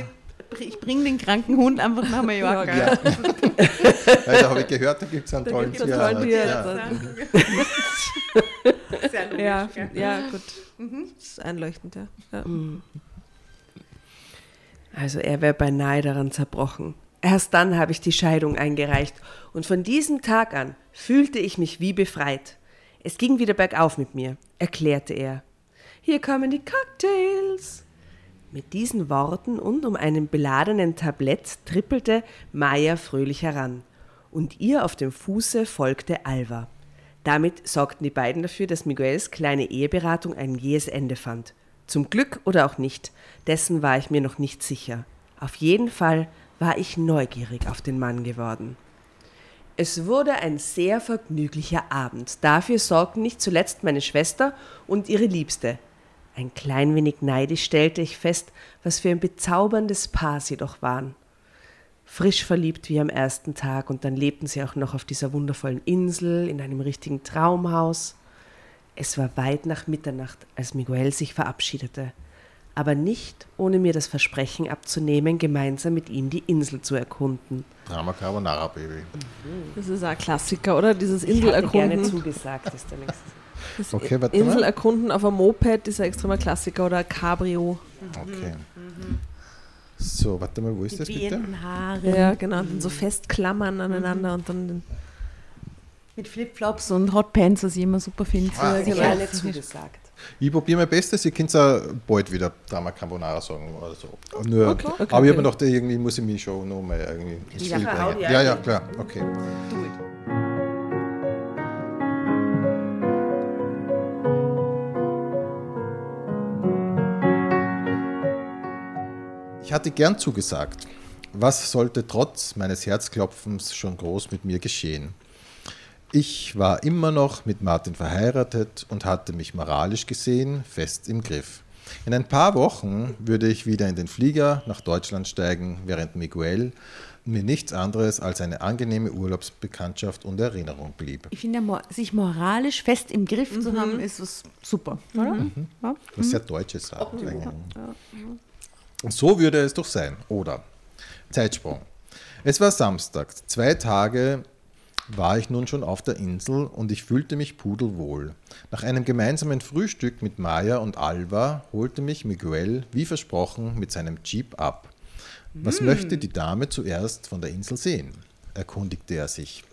Sie, ich bringe den kranken Hund einfach nach Mallorca. Ja. Weil da habe ich gehört, da gibt es einen einen tollen Tierarzt. Tierarzt. Ja. Sehr logisch, Ja, ja, gut. Das ist einleuchtend, ja. ja. Also er wäre beinahe daran zerbrochen. Erst dann habe ich die Scheidung eingereicht und von diesem Tag an fühlte ich mich wie befreit. Es ging wieder bergauf mit mir, erklärte er. Hier kommen die Cocktails. Mit diesen Worten und um einen beladenen Tablett trippelte Maya fröhlich heran. Und ihr auf dem Fuße folgte Alva. Damit sorgten die beiden dafür, dass Miguels kleine Eheberatung ein jähes Ende fand. Zum Glück oder auch nicht, dessen war ich mir noch nicht sicher. Auf jeden Fall war ich neugierig auf den Mann geworden. Es wurde ein sehr vergnüglicher Abend. Dafür sorgten nicht zuletzt meine Schwester und ihre Liebste. Ein klein wenig neidisch stellte ich fest, was für ein bezauberndes Paar sie doch waren. Frisch verliebt wie am ersten Tag und dann lebten sie auch noch auf dieser wundervollen Insel in einem richtigen Traumhaus. Es war weit nach Mitternacht, als Miguel sich verabschiedete, aber nicht ohne mir das Versprechen abzunehmen, gemeinsam mit ihm die Insel zu erkunden. Drama Carbonara, Baby. Das ist ein Klassiker, oder? Dieses Ich hatte gerne Inselerkunden. zugesagt, ist der nächste. Das Okay, warte mal. Inselerkunden auf einem Moped ist ein extremer Klassiker oder ein Cabrio. Okay. So, warte mal, wo ist das Die bitte? wehenden Haare. Ja, genau. Und dann so festklammern aneinander und dann. Mit Flipflops und Hotpants, was ich immer super finde. Ah, So, okay. ja, Gerne zugesagt. Ich probiere mein Bestes, ihr könnt ja bald wieder Drama Carbonara sagen oder so. Nur, Okay, okay, aber ich habe mir gedacht, irgendwie muss ich mich schon noch mal irgendwie ins Spiel bringen. Ja, ja, klar, okay. Ich hatte gern zugesagt. Was sollte trotz meines Herzklopfens schon groß mit mir geschehen? Ich war immer noch mit Martin verheiratet und hatte mich moralisch gesehen fest im Griff. In ein paar Wochen würde ich wieder in den Flieger nach Deutschland steigen, während Miguel mir nichts anderes als eine angenehme Urlaubsbekanntschaft und Erinnerung blieb. Ich finde, sich moralisch fest im Griff zu haben, ist was super. Oder? Ja. Was sehr Deutsches sagt. eigentlich. Und so würde es doch sein, oder? Zeitsprung. Es war Samstag. Zwei Tage war ich nun schon auf der Insel und ich fühlte mich pudelwohl. Nach einem gemeinsamen Frühstück mit Maya und Alva holte mich Miguel, wie versprochen, mit seinem Jeep ab. Was möchte die Dame zuerst von der Insel sehen? erkundigte er sich.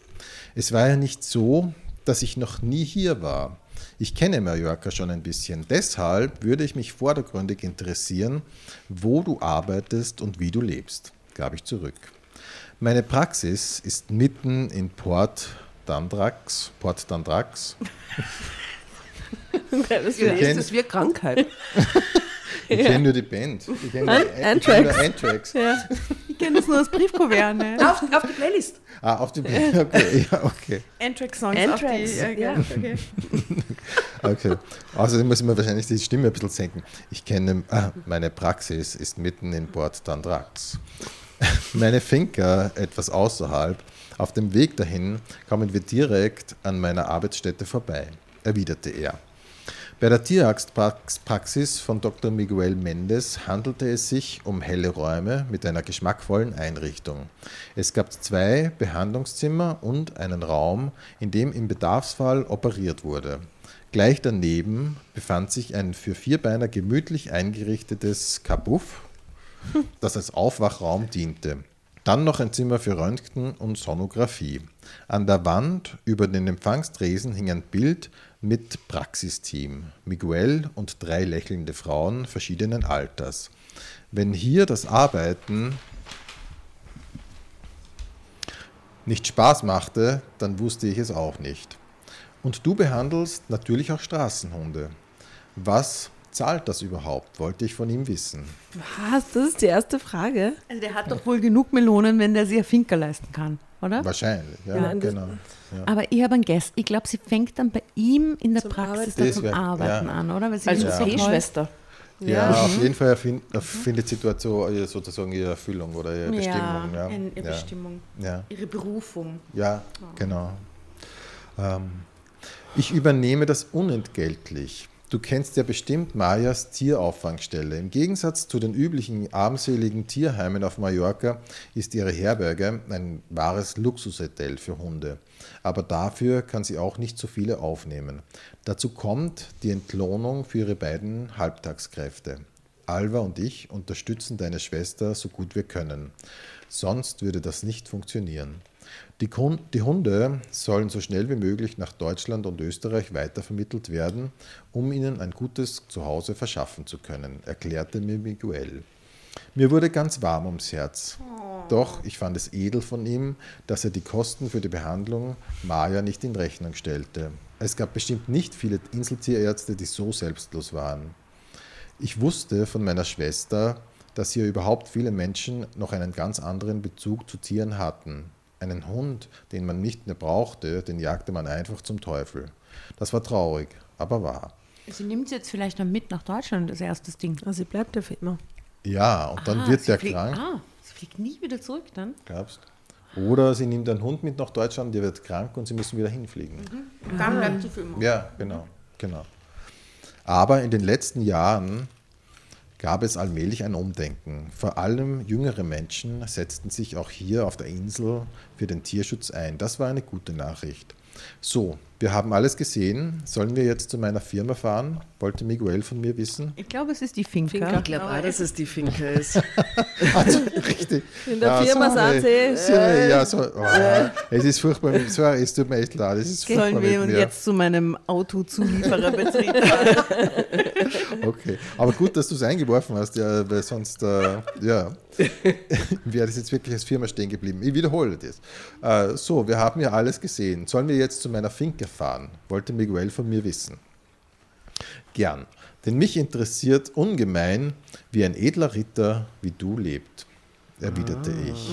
Es war ja nicht so, dass ich noch nie hier war. Ich kenne Mallorca schon ein bisschen. Deshalb würde ich mich vordergründig interessieren, wo du arbeitest und wie du lebst, gab ich zurück. Meine Praxis ist mitten in Port Dandrax. Port Dandrax. Das Ja, ist das wie eine Krankheit? Ich kenne nur die Band. Ich kenne An- nur, kenn. Ja. Ich kenne das nur als Briefkuvert. Ne? Auf, auf die Playlist. Ah, auf die Band. Okay, ja, okay. Anthrax-Songs Anthrax, auf die... äh, ja. okay. Okay. Außerdem muss ich mir wahrscheinlich die Stimme ein bisschen senken. Ich kenne, ah, meine Praxis ist mitten in Port d'Andrax. Meine Finca etwas außerhalb. Auf dem Weg dahin kommen wir direkt an meiner Arbeitsstätte vorbei, erwiderte er. Bei der Tierarztpraxis von Dr. Miguel Mendes handelte es sich um helle Räume mit einer geschmackvollen Einrichtung. Es gab zwei Behandlungszimmer und einen Raum, in dem im Bedarfsfall operiert wurde. Gleich daneben befand sich ein für Vierbeiner gemütlich eingerichtetes Kabuff, das als Aufwachraum diente. Dann noch ein Zimmer für Röntgen und Sonographie. An der Wand über den Empfangstresen hing ein Bild mit Praxisteam, Miguel und drei lächelnde Frauen verschiedenen Alters. Wenn hier das Arbeiten nicht Spaß machte, dann wusste ich es auch nicht. Und du behandelst natürlich auch Straßenhunde. Was zahlt das überhaupt, wollte ich von ihm wissen. Was? Das ist die erste Frage. Also der hat doch wohl genug Melonen, wenn der sich ein Finker leisten kann, oder? Wahrscheinlich, ja, Ja, genau. Ja. Aber ich habe einen Guess. Ich glaube, sie fängt dann bei ihm in der Zum Praxis Das zum wär- Arbeiten ja. an, oder? Weil sie Also ist Ja. so toll. P-Schwester. Ja, Ja. auf jeden Fall erfind, findet sie dort so äh, sozusagen ihre Erfüllung oder ihre Bestimmung. Ja, ihre ja. Bestimmung. Ja, Ihre Berufung. ja genau. Ähm, ich übernehme das unentgeltlich. Du kennst ja bestimmt Mayas Tierauffangstelle. Im Gegensatz zu den üblichen armseligen Tierheimen auf Mallorca ist ihre Herberge ein wahres Luxushotel für Hunde. Aber dafür kann sie auch nicht so viele aufnehmen. Dazu kommt die Entlohnung für ihre beiden Halbtagskräfte. Alva und ich unterstützen deine Schwester so gut wir können. Sonst würde das nicht funktionieren. Die, die Hunde sollen so schnell wie möglich nach Deutschland und Österreich weitervermittelt werden, um ihnen ein gutes Zuhause verschaffen zu können, erklärte mir Miguel. Mir wurde ganz warm ums Herz. Doch ich fand es edel von ihm, dass er die Kosten für die Behandlung Maya nicht in Rechnung stellte. Es gab bestimmt nicht viele Inseltierärzte, die so selbstlos waren. Ich wusste von meiner Schwester, dass hier überhaupt viele Menschen noch einen ganz anderen Bezug zu Tieren hatten. Einen Hund, den man nicht mehr brauchte, den jagte man einfach zum Teufel. Das war traurig, aber wahr. Sie nimmt sie jetzt vielleicht dann mit nach Deutschland, das erste Ding. Also sie bleibt ja für immer. Ja, und dann Ah, wird sie der fliegt- krank, Ah, sie fliegt nie wieder zurück dann. glaubst Oder sie nimmt einen Hund mit nach Deutschland, der wird krank und sie müssen wieder hinfliegen. Und dann bleibt sie für immer. Ja, genau, genau. Aber in den letzten Jahren gab es allmählich ein Umdenken. Vor allem jüngere Menschen setzten sich auch hier auf der Insel für den Tierschutz ein. Das war eine gute Nachricht. So, wir haben alles gesehen. Sollen wir jetzt zu meiner Firma fahren? Wollte Miguel von mir wissen. Ich glaube, es ist die Finca. Finca. Ich glaube auch, dass es die Finke ist. Also, richtig. In der Firma sorry. sind sie. Sorry, Ja, so, oh, es ist furchtbar. Sorry, es tut mir echt leid. Es ist furchtbar Sollen wir mit uns mir. jetzt zu meinem Autozuliefererbetrieb fahren? Okay, aber gut, dass du es eingeworfen hast, ja, weil sonst, äh, ja, wäre das jetzt wirklich als Firma stehen geblieben. Ich wiederhole das. Äh, so, wir haben ja alles gesehen. Sollen wir jetzt zu meiner Finke fahren? Wollte Miguel von mir wissen. Gern, denn mich interessiert ungemein, wie ein edler Ritter wie du lebt, erwiderte ich.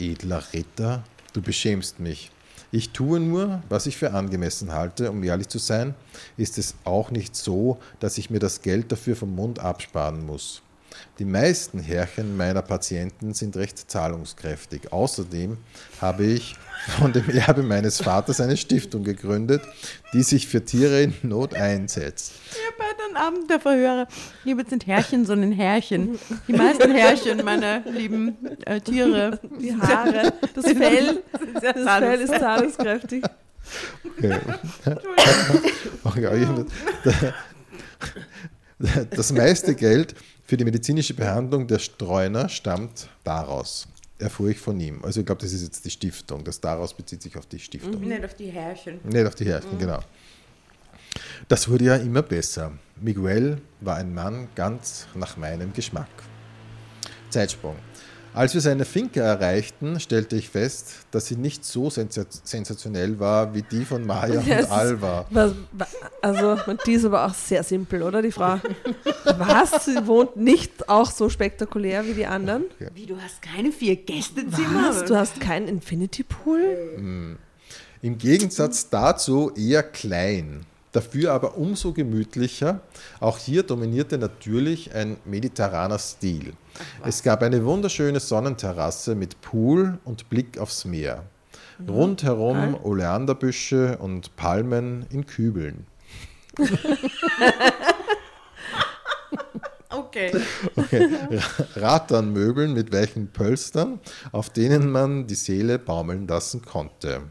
Edler Ritter, du beschämst mich. Ich tue nur, was ich für angemessen halte, um ehrlich zu sein, ist es auch nicht so, dass ich mir das Geld dafür vom Mund absparen muss. Die meisten Herrchen meiner Patienten sind recht zahlungskräftig. Außerdem habe ich von dem Erbe meines Vaters eine Stiftung gegründet, die sich für Tiere in Not einsetzt. Bei den Abend der habe jetzt nicht Herrchen, sondern Herrchen. Die meisten Herrchen, meine lieben äh, Tiere. Die Haare, das Fell, das Fell ist zahlungskräftig. Okay. Okay, Das meiste Geld für die medizinische Behandlung der Streuner stammt daraus, erfuhr ich von ihm. Also ich glaube, das ist jetzt die Stiftung. Das daraus bezieht sich auf die Stiftung. Nicht auf die Herrchen. Nicht auf die Herrchen, genau. Das wurde ja immer besser. Miguel war ein Mann ganz nach meinem Geschmack. Zeitsprung. Als wir seine Finke erreichten, stellte ich fest, dass sie nicht so sensa sensationell war wie die von Maya Ja, es und Alva. Was, wa- also, und die ist aber auch sehr simpel, oder, die Frau? Was? Sie wohnt nicht auch so spektakulär wie die anderen? Wie, du hast keine vier Gästezimmer? Was? Du hast keinen Infinity Pool? Im Gegensatz dazu eher klein, dafür aber umso gemütlicher. Auch hier dominierte natürlich ein mediterraner Stil. Es gab eine wunderschöne Sonnenterrasse mit Pool und Blick aufs Meer. Rundherum Oleanderbüsche und Palmen in Kübeln. Okay. Rattanmöbeln mit welchen Pölstern, auf denen man die Seele baumeln lassen konnte.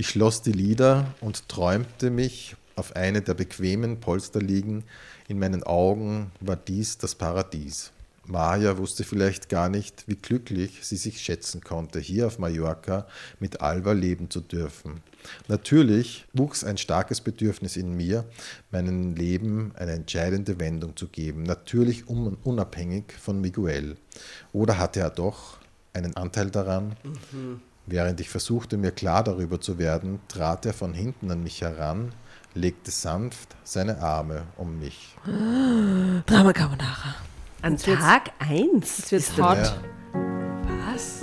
Ich schloss die Lider und träumte mich auf eine der bequemen Polsterliegen. In meinen Augen war dies das Paradies. Maja wusste vielleicht gar nicht, wie glücklich sie sich schätzen konnte, hier auf Mallorca mit Alva leben zu dürfen. Natürlich wuchs ein starkes Bedürfnis in mir, meinem Leben eine entscheidende Wendung zu geben, natürlich un unabhängig von Miguel. Oder hatte er doch einen Anteil daran? Während ich versuchte, mir klar darüber zu werden, trat er von hinten an mich heran, legte sanft seine Arme um mich. Drama Carbonara. An Tag 1 Jetzt wird's ist er- hot. Ja. Was?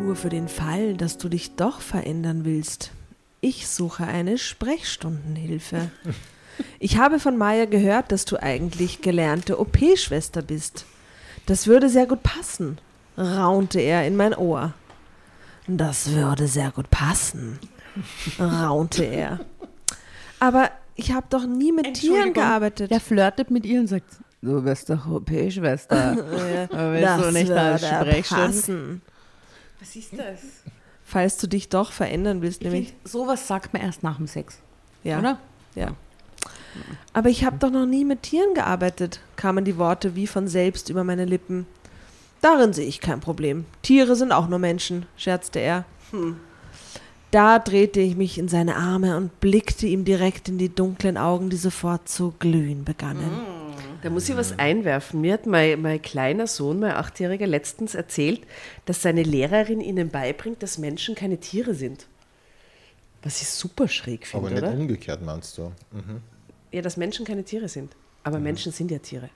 Nur für den Fall, dass du dich doch verändern willst. Ich suche eine Sprechstundenhilfe. Ich habe von Maya gehört, dass du eigentlich gelernte OP-Schwester bist. Das würde sehr gut passen, raunte er in mein Ohr. Das würde sehr gut passen, raunte er. Aber ich habe doch nie mit Tieren gearbeitet. Der flirtet mit ihr und sagt, du bist doch OP-Schwester. Willst das du nicht als würde Sprechstunde? passen, Was ist das? falls du dich doch verändern willst, Ich nämlich. find, sowas sagt man erst nach dem Sex, Ja. oder? Ja. Aber ich habe doch noch nie mit Tieren gearbeitet, kamen die Worte wie von selbst über meine Lippen. Darin sehe ich kein Problem. Tiere sind auch nur Menschen, scherzte er. Da drehte ich mich in seine Arme und blickte ihm direkt in die dunklen Augen, die sofort zu glühen begannen. Da muss ich was einwerfen. Mir hat mein, mein kleiner Sohn, mein Achtjähriger, letztens erzählt, dass seine Lehrerin ihnen beibringt, dass Menschen keine Tiere sind. Was ich super schräg Aber finde, nicht oder? umgekehrt, meinst du? Ja, dass Menschen keine Tiere sind. Aber Menschen sind ja Tiere.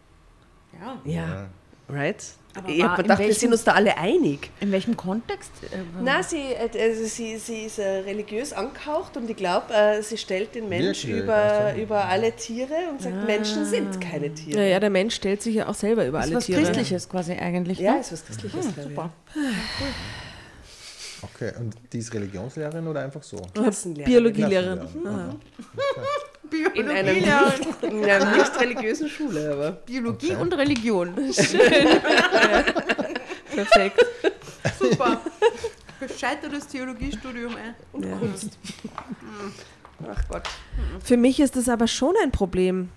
Ja. Ja. Right? Aber ich habe in gedacht, wir welchem- sind uns da alle einig. In welchem Kontext? Äh, Na, sie, äh, also sie, sie ist äh, religiös angehaucht und ich glaube, äh, sie stellt den Mensch Wirklich? über, über alle Tiere und sagt, Menschen sind keine Tiere. Ja, ja, der Mensch stellt sich ja auch selber über das ist alle was Tiere. Christliches quasi eigentlich. Ja, ne? ist was Christliches. Hm, super. Okay, und die ist Religionslehrerin oder einfach so? Klassenlehrerin. Biologielehrerin. Klassenlehrerin. In, einem, in einer nicht religiösen Schule, aber. Biologie und Religion. Perfekt. Super. Gescheitertes Theologiestudium, ey. Ja. Ach Gott. Für mich ist es aber schon ein Problem.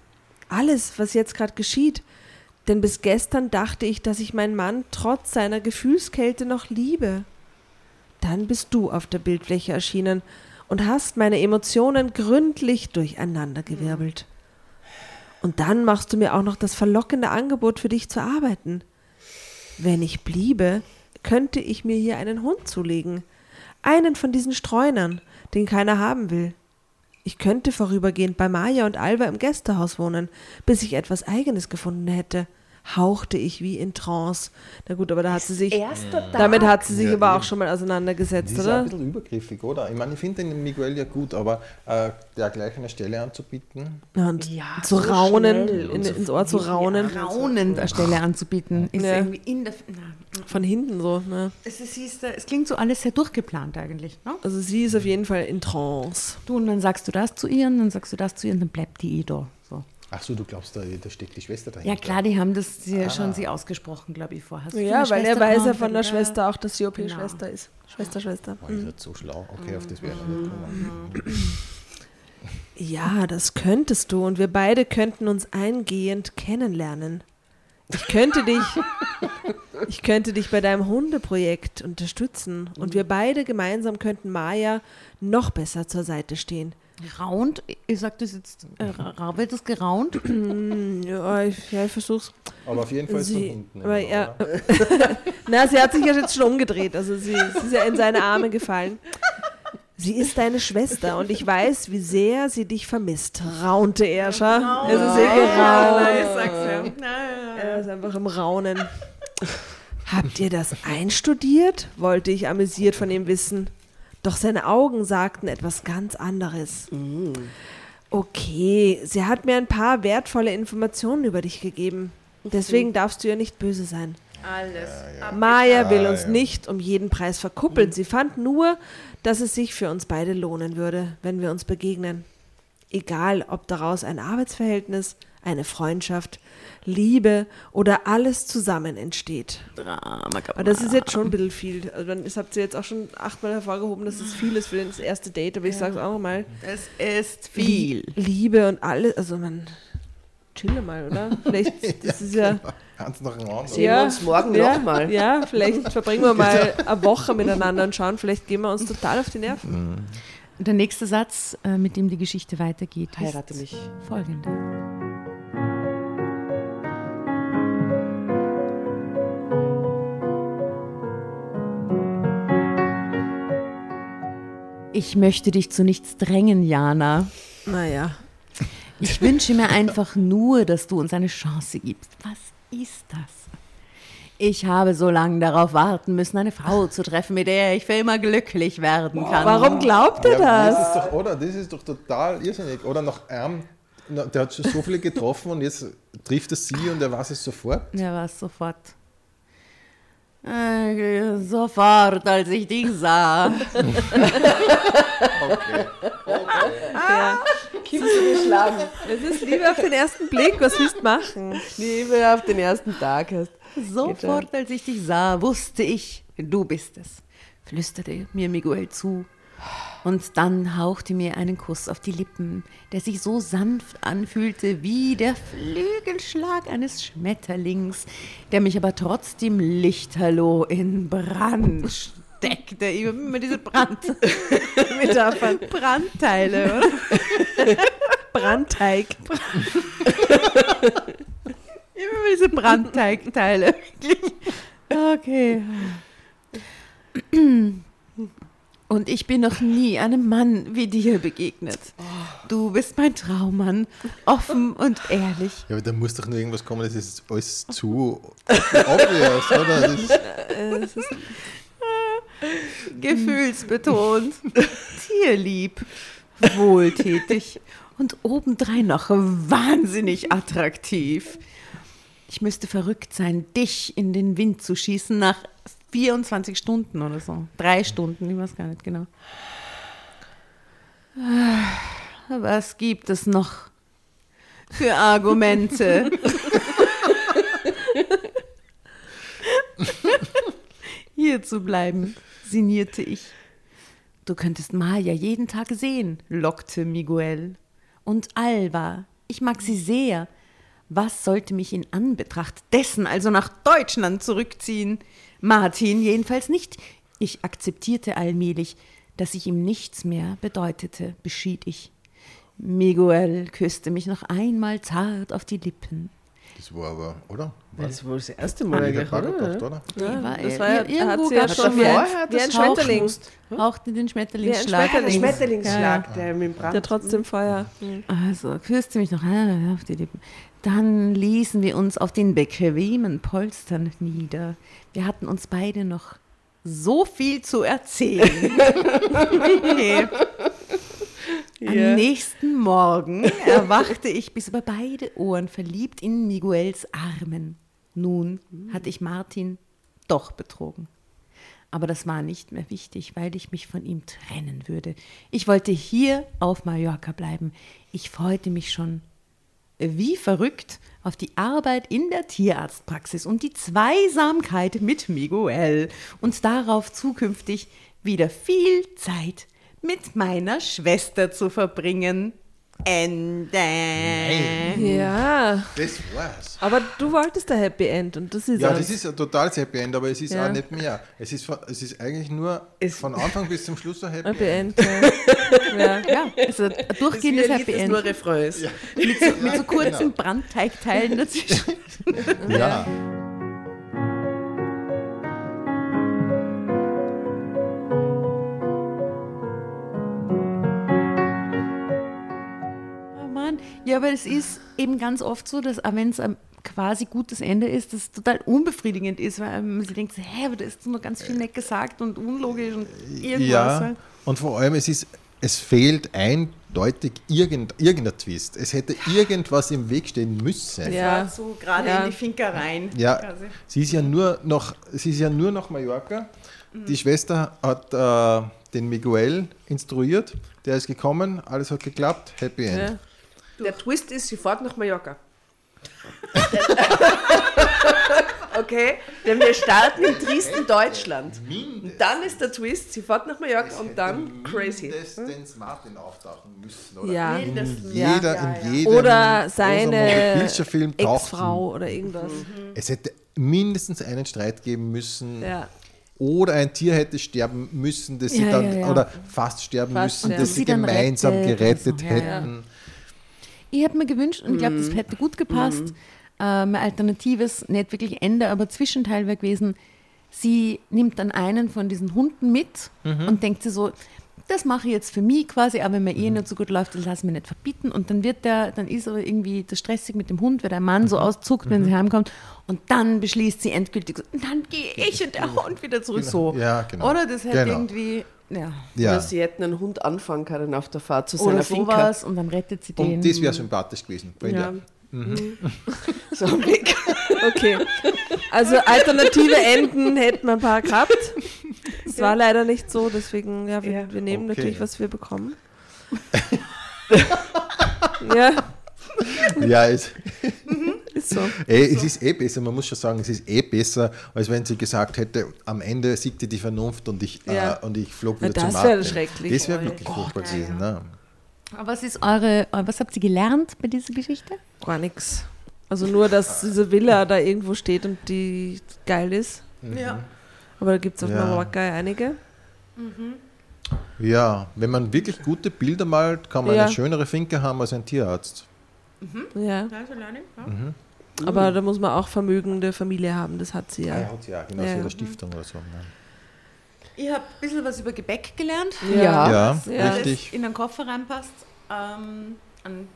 Alles, was jetzt gerade geschieht. Denn bis gestern dachte ich, dass ich meinen Mann trotz seiner Gefühlskälte noch liebe. Dann bist du auf der Bildfläche erschienen und hast meine Emotionen gründlich durcheinandergewirbelt. Und dann machst du mir auch noch das verlockende Angebot, für dich zu arbeiten. Wenn ich bliebe, könnte ich mir hier einen Hund zulegen. Einen von diesen Streunern, den keiner haben will. Ich könnte vorübergehend bei Maja und Alva im Gästehaus wohnen, bis ich etwas Eigenes gefunden hätte. Hauchte ich wie in Trance. Na gut, aber da hat sie sich. Damit hat sie sich Ja, aber auch schon mal auseinandergesetzt, Die ist auch ein oder? bisschen übergriffig, oder? Ich meine, ich finde den Miguel ja gut, aber äh, der gleich eine Stelle anzubieten, Und Ja, zu so raunen, in, so ins Ohr zu raunen. Raunend eine Stelle anzubieten, ist Ja. irgendwie in der. Na, Von hinten so. Ne? es, ist, du, es klingt so alles sehr durchgeplant eigentlich. Ne? Also sie ist auf jeden Fall in Trance. Du, und dann sagst du das zu ihr und dann sagst du das zu ihr und dann bleibt die eh da. Ach so, du glaubst, da, da steckt die Schwester dahinter. Ja klar, die haben das sie schon sie ausgesprochen, glaube ich, vorher. Hast du Ja, weil er weiß ja von der. Schwester auch, dass sie Genau. OP-Schwester ist. Schwester, Schwester. Boah, ihr seid so schlau. Okay, auf das wäre nicht gekommen. Ja, das könntest du und wir beide könnten uns eingehend kennenlernen. Ich könnte dich, ich könnte dich bei deinem Hundeprojekt unterstützen und wir beide gemeinsam könnten Maya noch besser zur Seite stehen. Raunt, ich sag das jetzt, äh, wird das geraunt? Ja, ich, ja, ich versuch's. Aber auf jeden Fall ist Sie- von unten. aber immer, ja. Na, sie hat sich ja jetzt schon umgedreht. Also sie, sie ist ja in seine Arme gefallen. Sie ist deine Schwester und ich weiß, wie sehr sie dich vermisst, raunte er schon. Es ist eh geraunt. Er ist einfach im Raunen. Habt ihr das einstudiert? wollte ich amüsiert von ihm wissen. Doch seine Augen sagten etwas ganz anderes. Okay, sie hat mir ein paar wertvolle Informationen über dich gegeben. Deswegen darfst du ihr nicht böse sein. Alles. Maya will Ah, uns ja. nicht um jeden Preis verkuppeln. Sie fand nur, dass es sich für uns beide lohnen würde, wenn wir uns begegnen. Egal, ob daraus ein Arbeitsverhältnis, eine Freundschaft, Liebe oder alles zusammen entsteht. Drama, Aber das ist jetzt schon ein bisschen viel. Also dann- das habt ihr jetzt auch schon achtmal hervorgehoben, dass es viel ist für das erste Date, aber ich sage es auch nochmal. Es ist viel. Liebe und alles, also man, chille mal, oder? Vielleicht, das ist ja... Eins nach dem anderen. Sehen wir uns morgen ja, noch mal. Ja, vielleicht verbringen wir mal eine Woche miteinander und schauen, vielleicht gehen wir uns total auf die Nerven. Der nächste Satz, äh, mit dem die Geschichte weitergeht, Heirate ist mich. folgender. Ich möchte dich zu nichts drängen, Jana. Naja, Ich wünsche mir einfach nur, dass du uns eine Chance gibst. Was ist das? Ich habe so lange darauf warten müssen, eine Frau zu treffen, mit der ich für immer glücklich werden kann. warum glaubt er Ja, das? das ist doch, oder? Das ist doch total irrsinnig. Oder nach einem, der hat schon so viele getroffen und jetzt trifft er sie und er weiß es sofort. Ja, was sofort. Äh, sofort, als ich dich sah. Okay. Ja. Gibst du geschlagen. Es ist Liebe auf den ersten Blick, was willst du machen? Liebe auf den ersten Tag hast. Sofort, als ich dich sah, wusste ich, du bist es, flüsterte mir Miguel zu. Und dann hauchte mir einen Kuss auf die Lippen, der sich so sanft anfühlte wie der Flügelschlag eines Schmetterlings, der mich aber trotzdem lichterloh in Brand steckte. Ich hab immer diese Brand Metaphern. Brandteile, oder? Brandteig. Immer diese Brandteigteile. Okay. Und ich bin noch nie einem Mann wie dir begegnet. Du bist mein Traummann, offen und ehrlich. Ja, aber da muss doch nur irgendwas kommen, das ist alles zu obvious, oder? Das ist, Es ist Gefühlsbetont, tierlieb, wohltätig und obendrein noch wahnsinnig attraktiv. Ich müsste verrückt sein, dich in den Wind zu schießen nach 24 Stunden oder so. Drei Stunden, ich weiß gar nicht genau. Was gibt es noch für Argumente? Hier zu bleiben, sinnierte ich. Du könntest Maya jeden Tag sehen, lockte Miguel. Und Alba, ich mag sie sehr. Was sollte mich in Anbetracht dessen also nach Deutschland zurückziehen? Martin jedenfalls nicht. Ich akzeptierte allmählich, dass ich ihm nichts mehr bedeutete, beschied ich. Miguel küsste mich noch einmal zart auf die Lippen. das war aber, oder? War Das war das erste Mal eigentlich, oder? oder? Ja, war- das war ja, irgendwo hat sie ja schon wie ein, vorher wie ein Schmetterling. Hauchte den Schmetterlingsschlag. Wie ein. Schmetterlingsschlag, der mit dem Brand. Der trotzdem Feuer. Also küsste mich noch einmal auf die Lippen. Dann ließen wir uns auf den bequemen Polstern nieder. Wir hatten uns beide noch so viel zu erzählen. okay. Am nächsten Morgen erwachte ich bis über beide Ohren verliebt in Miguels Armen. Nun hatte ich Martin doch betrogen. Aber das war nicht mehr wichtig, weil ich mich von ihm trennen würde. Ich wollte hier auf Mallorca bleiben. Ich freute mich schon wie verrückt auf die Arbeit in der Tierarztpraxis und die Zweisamkeit mit Miguel und darauf zukünftig wieder viel Zeit mit meiner Schwester zu verbringen. Ende. Ja, Das war's. aber du wolltest der Happy End und das ist Ja, eins. das ist ein totales Happy End, aber es ist Ja. auch nicht mehr. Es ist, es ist eigentlich nur Es- von Anfang bis zum Schluss ein Happy Happy End. End. Ja. ja. Ja, also ein durchgehendes Das Happy End. nur Refrain ist. Mit so, mit so kurzen Brandteigteilen dazwischen. Ja. Ja, aber es ist eben ganz oft so, dass auch wenn es ein quasi gutes Ende ist, das total unbefriedigend ist, weil man sich denkt, so, hä, aber da ist noch ganz viel nicht gesagt und unlogisch und irgendwas. Ja, und vor allem, es, ist, es fehlt eindeutig irgend, irgendein Twist. Es hätte irgendwas im Weg stehen müssen. Ja. So gerade Ja. in die Finker rein. Ja, quasi. sie ist ja nur noch, sie ist ja nur nach Mallorca. Die Schwester hat äh, den Miguel instruiert, der ist gekommen, alles hat geklappt, Happy End. Ja. Der Twist ist, sie fährt nach Mallorca. okay, denn wir starten in Dresden, Deutschland. Und dann ist der Twist, sie fährt nach Mallorca und dann crazy. Mindestens Martin auftauchen müssen, oder? Ja. In Mindestens. jeder, Ja, in ja. jedem Oder seine Ex-Frau oder irgendwas. Es hätte mindestens einen Streit geben müssen. Ja. Oder ein Tier hätte sterben müssen, das sie Ja, dann, ja, ja. oder fast sterben Fast müssen, sterben. das sie sie gemeinsam rettet gerettet hätten. Ich habe mir gewünscht, und ich glaube, das hätte gut gepasst, ähm, ein alternatives, nicht wirklich Ende, aber Zwischenteil wäre gewesen, sie nimmt dann einen von diesen Hunden mit und denkt sich so, das mache ich jetzt für mich quasi, aber wenn mir eh nicht so gut läuft, das lasse ich mir nicht verbieten. Und dann wird der, dann ist aber irgendwie das stressig mit dem Hund, weil der Mann so auszuckt, wenn sie heimkommt. Und dann beschließt sie endgültig, so, dann gehe ich und der Hund wieder zurück. So. Ja, genau. Oder das hätte Genau. irgendwie, ja. Ja. Oder sie hätten einen Hund anfangen können auf der Fahrt zu Oder seiner Finca. sowas und dann rettet sie den. Und das wäre sympathisch gewesen. Ja. So am Weg. Okay. Also alternative Enden hätten wir ein paar gehabt. Es war leider nicht so, deswegen, ja, wir, Ja. wir nehmen Okay. natürlich, was wir bekommen. ja, Ja, es, ist so. ey, es ist eh besser, man muss schon sagen, es ist eh besser, als wenn sie gesagt hätte, am Ende siegte die Vernunft und ich, Ja. äh, und ich flog Na, wieder das zu wäre Martin. schrecklich. Das wäre Oh, wirklich furchtbar gewesen. Ne? Aber Was ist eure, was habt ihr gelernt bei dieser Geschichte? Gar nichts. Also nur, dass diese Villa da irgendwo steht und die geil ist. Ja. Aber da gibt es auf Ja. Mallorca einige. Ja, wenn man wirklich gute Bilder malt, kann man Ja. eine schönere Finke haben als ein Tierarzt. Ja. Aber da muss man auch vermögende Familie haben, das hat sie Ja, ja. hat sie ja, genau, Ja. so eine Stiftung oder so. Ne? Ich habe ein bisschen was über Gebäck gelernt. Ja. Ja, Ja. richtig. In den Koffer reinpasst. Ähm, an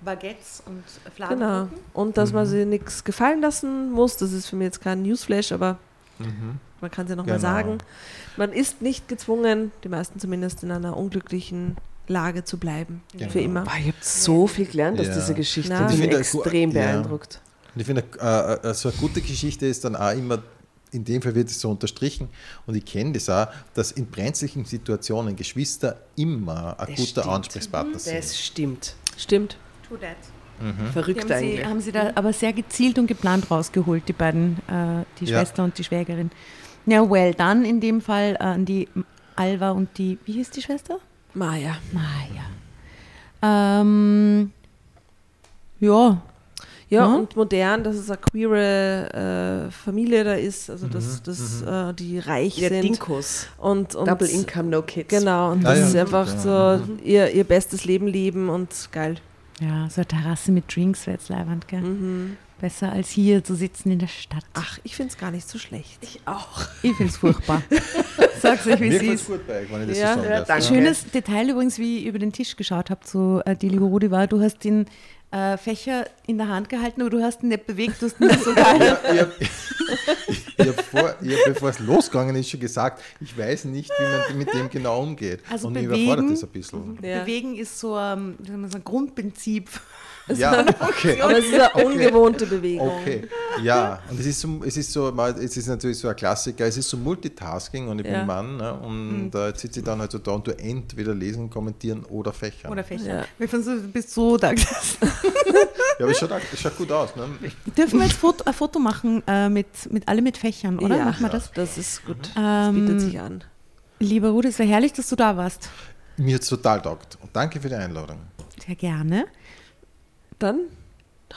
Baguettes und Genau. Fladenbroten. Und dass Mhm. man sie nichts gefallen lassen muss, das ist für mich jetzt kein Newsflash, aber Mhm. man kann es ja nochmal Genau. sagen. Man ist nicht gezwungen, die meisten zumindest in einer unglücklichen Lage zu bleiben. Genau. Für immer. Boah, ich habe so viel gelernt aus Ja. dieser Geschichte. Na. Ich Ich bin extrem ja. beeindruckt. Und ich finde, äh, äh, so eine gute Geschichte ist dann auch immer, in dem Fall wird es so unterstrichen, und ich kenne das auch, dass in brenzlichen Situationen Geschwister immer ein Das guter stimmt. Ansprechpartner sind. Das stimmt. Stimmt. To that. Mhm. Verrückt haben, sie, eigentlich. haben sie da aber sehr gezielt und geplant rausgeholt, die beiden, äh, die Ja. Schwester und die Schwägerin. Ja, well done in dem Fall äh, an die Alva und die, wie hieß die Schwester? Maja. Maja. Ähm, ja, Ja, Ja. und modern, dass es eine queere äh, Familie da ist, also dass, dass äh, die reich Ja, sind. Dinkos. Und, und Double Income, No Kids. Genau, und Ah, das ja. ist einfach Ja. so ihr, ihr bestes Leben leben und geil. ja, so eine Terrasse mit Drinks wäre jetzt leibend, gell? Mhm. Besser als hier zu sitzen in der Stadt. Ach, ich finde es gar nicht so schlecht. Ich auch. Ich finde es furchtbar. Sag's euch, wie Mir es gefällt ist. gut bei euch, wenn ich das Ja, so sagen ja, darf. danke. Schönes Detail übrigens, wie ich über den Tisch geschaut habe zu äh, die liebe Rudi war, du hast den äh, Fächer in der Hand gehalten, aber du hast ihn nicht bewegt, du hast ihn so gehalten. Ja, ich habe hab vor, ich hab, bevor es losgegangen ist, schon gesagt, ich weiß nicht, wie man mit dem genau umgeht. Also Und mich bewegen- überfordert das ein bisschen. Ja. Bewegen ist so, ähm, wie soll Grundprinzip. Ja, okay. Aber es ist eine ungewohnte Bewegung. Okay, ja, und es ist so, es ist so, es ist natürlich so ein Klassiker, es ist so Multitasking und ich Ja. bin Mann ne, und äh, jetzt sitze ich dann halt so da und du entweder lesen, kommentieren oder fächern. Oder Fächer. Ja. Wir fanden so, du bist so da gesessen. ja, aber es schaut, es schaut gut aus. Ne? Dürfen wir jetzt Foto, ein Foto machen äh, mit, mit alle mit Fächern, oder? Ja, Machen wir das? das ist gut. Das Ähm, bietet sich an. Lieber Rudi, es wäre herrlich, dass du da warst. Mir hat es total taugt und danke für die Einladung. seither gerne. Dann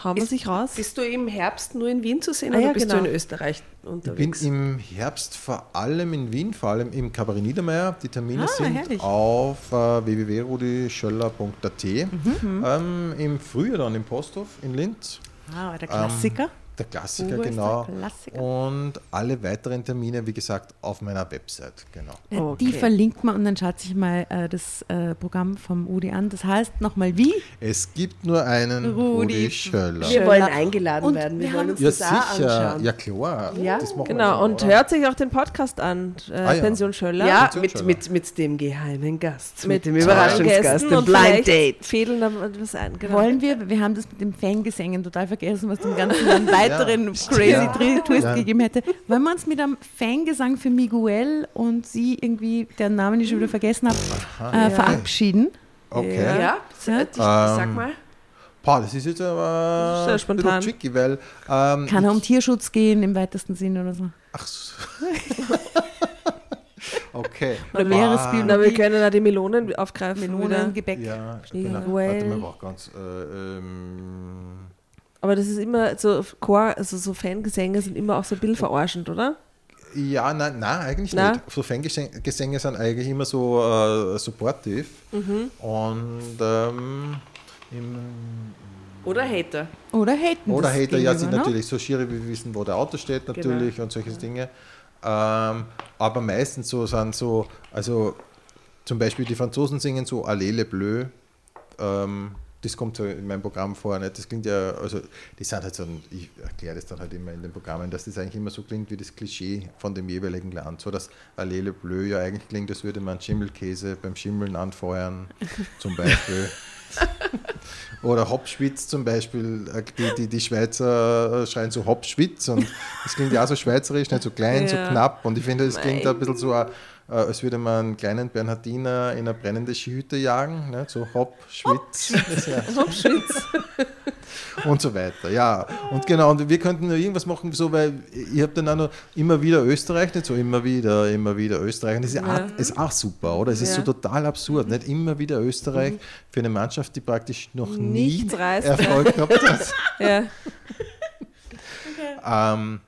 hauen wir Ist- sich raus. Bist du im Herbst nur in Wien zu sehen Ah, oder ja, bist genau. du in Österreich Ich bin unterwegs? im Herbst vor allem in Wien, vor allem im Kabarett Niedermeyer. Die Termine Ah, sind herrlich. auf äh, www.rudischöller.at. Mhm. Ähm, Im Frühjahr dann im Posthof in Linz. Ah, der Klassiker. Der Klassiker, ist genau. der Klassiker? Und alle weiteren Termine, wie gesagt, auf meiner Website. Genau. Die Okay. verlinkt man und dann schaut sich mal äh, das äh, Programm vom Udi an. Das heißt nochmal wie? Es gibt nur einen Rudi Rudi, Schöller. wir wollen eingeladen Und werden. Wir, wir wollen haben- uns Ja, das auch sicher. anschauen. Ja, klar. Ja, Das machen wir Genau, und hört sich auch den Podcast an, äh, Ah, ja. Pension Schöller. Ja, Pension mit, Schöller. mit, mit dem geheimen Gast, mit, mit dem Überraschungsgast, dem und Blind Date. Fädeln da was ein. Genau. Wollen wir, wir haben das mit dem Fangesängen total vergessen, was dem Ganzen einen weiteren crazy Twist Ja. gegeben hätte. Wollen wir uns mit einem Fangesang für Miguel und sie irgendwie, deren Namen ich schon wieder vergessen habe, äh, Ja. verabschieden? Okay. Ja. Ja, Ja. ich, sag mal. Boah, das ist jetzt aber Sehr ein spontan. bisschen tricky, weil. Ähm, Kann er um Tierschutz gehen im weitesten Sinne oder so? Ach so. okay. Oder Ah, Meeresbiologie? Na, wir können auch die Melonen aufgreifen. Melonen. Gebäck. Ja, Miguel. genau. Warte mal, ich brauch ganz. Äh, ähm, Aber das ist immer so Chor, also so Fangesänge sind immer auch so ein bisschen verarschend, oder? ja, nein, nein, eigentlich Na? nicht. So Fangesänge Gesänge sind eigentlich immer so äh, supportive. Mhm. Und. Ähm, im, Oder Hater. Oder haten Oder Hater, ja, sind ne? natürlich so schiere, wie wir wissen, wo der Auto steht, natürlich und solche Dinge. Ähm, aber meistens so sind so, also zum Beispiel die Franzosen singen so Allez le bleu. Ähm, das kommt so in meinem Programm vor. Nicht? Das klingt ja, also die sind halt so, ein, ich erkläre das dann halt immer in den Programmen, dass das eigentlich immer so klingt wie das Klischee von dem jeweiligen Land. So dass Allez le bleu ja eigentlich klingt, als würde man Schimmelkäse beim Schimmeln anfeuern, zum Beispiel. Oder Hopschwitz zum Beispiel. Die, die, die Schweizer schreien so Hopschwitz und das klingt ja auch so schweizerisch, nicht so klein, so Ja. knapp. Und ich finde, das klingt Nein. ein bisschen so, äh, als würde man einen kleinen Bernhardiner in eine brennende Skihütte jagen. Nicht? So Hopschwitz. Ja. Hopschwitz. Und so weiter. Ja, und genau, und wir könnten nur irgendwas machen, so, weil ihr habt dann auch noch immer wieder Österreich, nicht so immer wieder, immer wieder Österreich. Und das ist, Ja. auch, ist auch super, oder? Es ist Ja. so total absurd, nicht immer wieder Österreich für eine Mannschaft, die praktisch noch Nichts nie reißt. Erfolg gehabt hat. ja. ähm,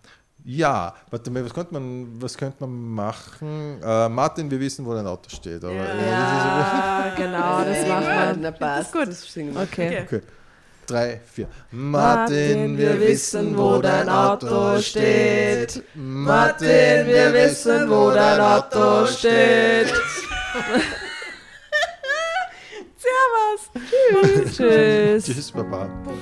ja, warte mal, was könnte man, was könnte man machen? Äh, Martin, wir wissen, wo dein Auto steht. Aber, äh, Ja, genau, das machen wir. Na passt, gut. das singen wir. Okay. das ist, okay. Drei, vier. Martin, wir wissen, wo dein Auto steht. Martin, wir wissen, wo dein Auto steht. Servus. Tschüss. Tschüss, Baba. Und